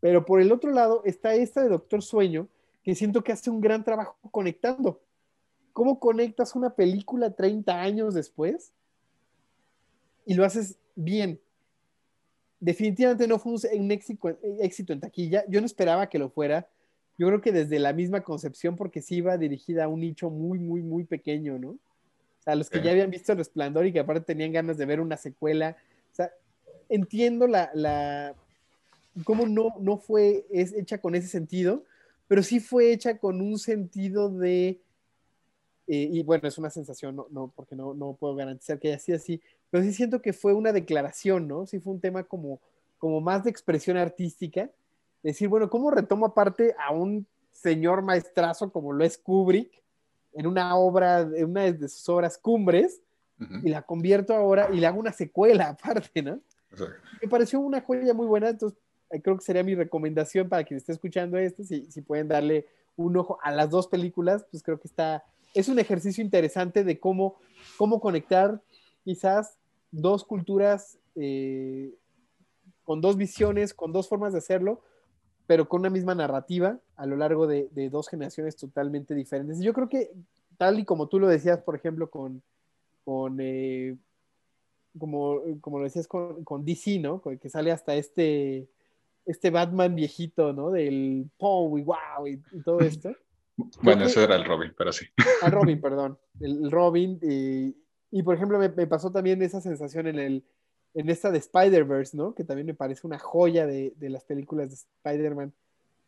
pero por el otro lado está esta de Doctor Sueño, que siento que hace un gran trabajo conectando. ¿Cómo conectas una película 30 años después? Y lo haces bien. Definitivamente no fue un éxito, éxito en taquilla. Yo no esperaba que lo fuera. Yo creo que desde la misma concepción, porque sí iba dirigida a un nicho muy, muy, muy pequeño, ¿no? O sea, los que ya habían visto El Resplandor y que aparte tenían ganas de ver una secuela. O sea, entiendo la, la cómo no, no fue es hecha con ese sentido, pero sí fue hecha con un sentido de, eh, y bueno, es una sensación, no, no porque no, no, puedo garantizar que haya sido así, pero sí siento que fue una declaración, ¿no? Sí fue un tema como, como más de expresión artística, decir, bueno, ¿cómo retomo aparte a un señor maestrazo como lo es Kubrick en una obra, en una de sus obras cumbres, uh -huh. y la convierto ahora y le hago una secuela aparte, ¿no? Me pareció una joya muy buena, entonces eh, creo que sería mi recomendación para quien esté escuchando esto, si, si pueden darle un ojo a las dos películas, pues creo que está, es un ejercicio interesante de cómo, cómo conectar quizás dos culturas eh, con dos visiones, con dos formas de hacerlo, pero con una misma narrativa a lo largo de, dos generaciones totalmente diferentes. Yo creo que, tal y como tú lo decías, por ejemplo, con, con eh, como, como lo decías con, con DC, ¿no? Que sale hasta este, este Batman viejito, ¿no? Del Pow wow y todo esto.
Bueno, ese era el Robin, pero sí.
El Robin, perdón. El, el Robin. Y, y, por ejemplo, me, me, pasó también esa sensación en, el, en esta de Spider-Verse, ¿no? Que también me parece una joya de, de las películas de Spider-Man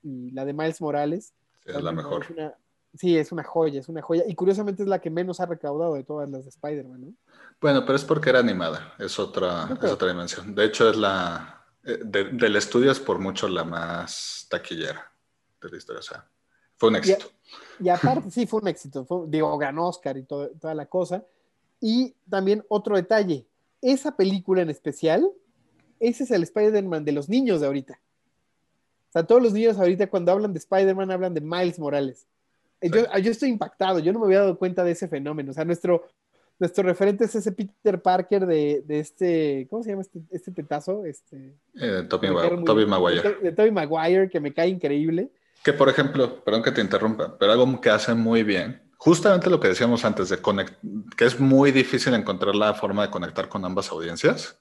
y la de Miles Morales.
Sí, es la mejor.
Es una, sí, es una joya, es una joya. Y curiosamente es la que menos ha recaudado de todas las de Spider-Man, ¿no?
Bueno, pero es porque era animada, es otra, okay. es otra dimensión. De hecho, es la. De, del estudio es por mucho la más taquillera de la historia. O sea, fue un éxito.
Y, y aparte, sí, fue un éxito. Fue, digo, ganó Oscar y todo, toda la cosa. Y también otro detalle: esa película en especial, ese es el Spider-Man de los niños de ahorita. O sea, todos los niños ahorita cuando hablan de Spider-Man hablan de Miles Morales. Sí. Yo, yo, estoy impactado, yo no me había dado cuenta de ese fenómeno. O sea, nuestro, nuestro referente es ese Peter Parker de, de este, ¿cómo se llama este, este tetazo? Este,
Eh,
muy-
Tobey Maguire.
De, de Tobey Maguire, que me cae increíble.
Que por ejemplo, perdón que te interrumpa, pero algo que hace muy bien, justamente lo que decíamos antes de conect, que es muy difícil encontrar la forma de conectar con ambas audiencias.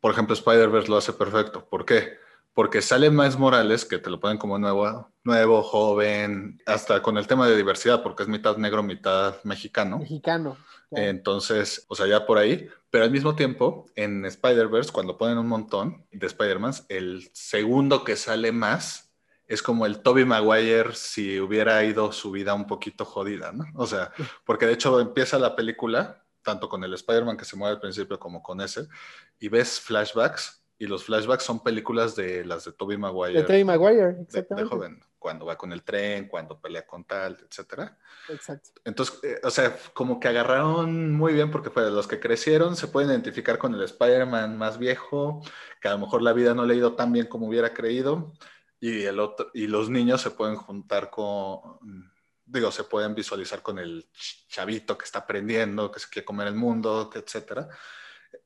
Por ejemplo, Spider-Verse lo hace perfecto. ¿Por qué? Porque sale Miles Morales, que te lo ponen como nuevo, nuevo, joven, hasta con el tema de diversidad, porque es mitad negro, mitad mexicano.
Mexicano. claro.
Entonces, o sea, ya por ahí, pero al mismo tiempo, en Spider-Verse, cuando ponen un montón de Spider-Man, el segundo que sale más es como el Toby Maguire si hubiera ido su vida un poquito jodida, ¿no? O sea, porque de hecho empieza la película, tanto con el Spider-Man que se mueve al principio como con ese, y ves flashbacks, y los flashbacks son películas de las de Toby Maguire
de Tobey Maguire,
de- de
exactamente.
joven, cuando va con el tren, cuando pelea con tal, etcétera.
Exacto.
Entonces, eh, o sea, como que agarraron muy bien porque fue de los que crecieron, se pueden identificar con el Spider-Man más viejo, que a lo mejor la vida no le ha ido tan bien como hubiera creído, y, el otro, y los niños se pueden juntar con, digo, se pueden visualizar con el ch- chavito que está aprendiendo, que se quiere comer el mundo, que etcétera.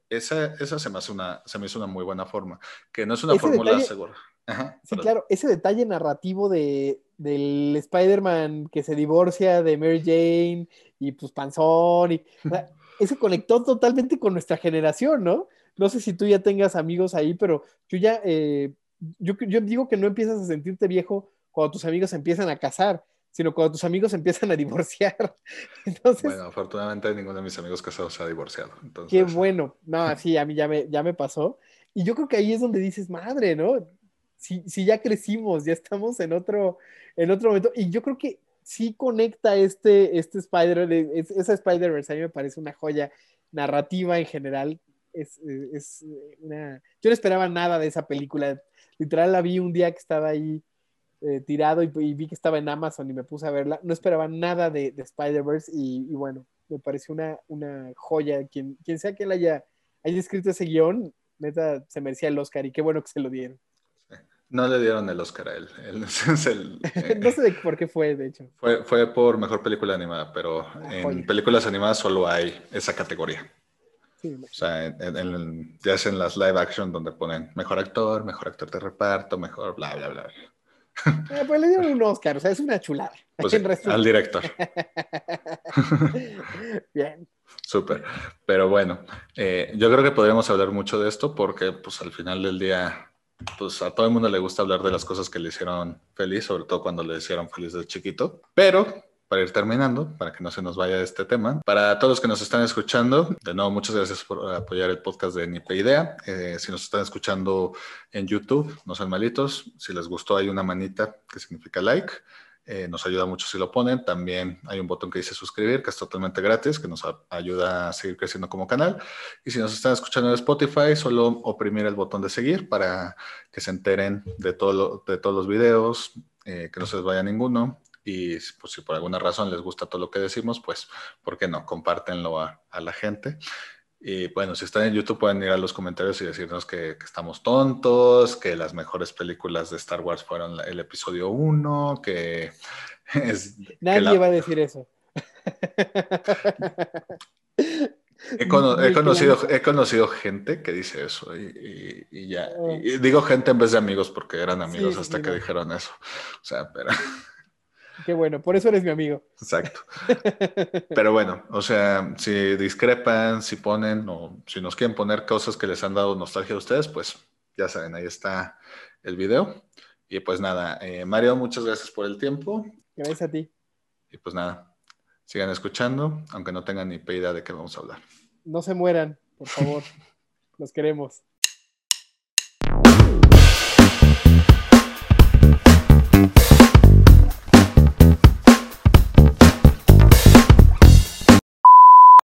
Esa, esa se, me hace una, se me hizo una muy buena forma, que no es una
Ese
fórmula
detalle-
segura. Ajá,
Sí,
perdón.
claro, ese detalle narrativo de, del Spider-Man que se divorcia de Mary Jane y pues panzón, y, o sea, ese conectó totalmente con nuestra generación, ¿no? No sé si tú ya tengas amigos ahí, pero yo ya, eh, yo, yo digo que no empiezas a sentirte viejo cuando tus amigos empiezan a casar, sino cuando tus amigos empiezan a divorciar. Entonces,
Bueno, afortunadamente ninguno de mis amigos casados se ha divorciado. Entonces,
Qué bueno. No, sí, a mí ya me, ya me pasó. Y yo creo que ahí es donde dices, madre, ¿no? Si, si ya crecimos, ya estamos en otro, en otro momento. Y yo creo que sí conecta este, este Spider, es- esa Spider-Verse a mí me parece una joya narrativa en general. Es, es una... Yo no esperaba nada de esa película. Literal la vi un día que estaba ahí eh, tirado y, y vi que estaba en Amazon y me puse a verla. No esperaba nada de, de Spider-Verse y, y bueno, me pareció una, una joya. Quien, quien sea que él haya, haya escrito ese guion, neta, se merecía el Oscar y qué bueno que se lo dieron.
No le dieron el Oscar a él. Él es el, eh,
no sé de por qué fue, de hecho.
fue, fue por mejor película animada, pero en
joya.
películas animadas solo hay esa categoría.
Sí,
O sea, en- en- en- ya es en las live action donde ponen mejor actor, mejor actor de reparto, mejor bla, bla, bla.
Eh, pues le dieron un Oscar, o sea, es una chulada.
Pues sí, al director.
Bien.
Súper. Pero bueno, eh, yo creo que podríamos hablar mucho de esto porque pues al final del día, pues a todo el mundo le gusta hablar de las cosas que le hicieron feliz, sobre todo cuando le hicieron feliz de chiquito. Pero para ir terminando, para que no se nos vaya este tema, para todos los que nos están escuchando, de nuevo, muchas gracias por apoyar el podcast de Nipe Idea. Eh, si nos están escuchando en YouTube, no sean malitos. Si les gustó, hay una manita que significa like. Eh, nos ayuda mucho si lo ponen. También hay un botón que dice suscribir, que es totalmente gratis, que nos ayuda a seguir creciendo como canal. Y si nos están escuchando en Spotify, solo oprimir el botón de seguir para que se enteren de, todo de todos los videos, eh, que no se les vaya ninguno. Y pues, si por alguna razón les gusta todo lo que decimos, pues, ¿por qué no? Compártenlo a, a la gente. Y bueno, si están en YouTube pueden ir a los comentarios y decirnos que, que estamos tontos, que las mejores películas de Star Wars fueron el episodio 1, que es... que
Nadie
la-
va a decir eso.
He, cono- he
que
conocido, he conocido gente que dice eso y, y- y ya.
Oh.
Y digo gente en vez de amigos porque eran amigos
Sí,
hasta
sí,
que
no.
dijeron eso. O sea, pero
Qué bueno, por eso eres mi amigo.
exacto. Pero bueno, o sea, si discrepan, si ponen o si nos quieren poner cosas que les han dado nostalgia a ustedes, pues ya saben, ahí está el video. Y pues nada, eh, Mario, muchas gracias por el tiempo.
Gracias a ti.
Y pues nada, sigan escuchando, aunque no tengan ni idea de qué vamos a hablar.
No se mueran, por favor. Los queremos.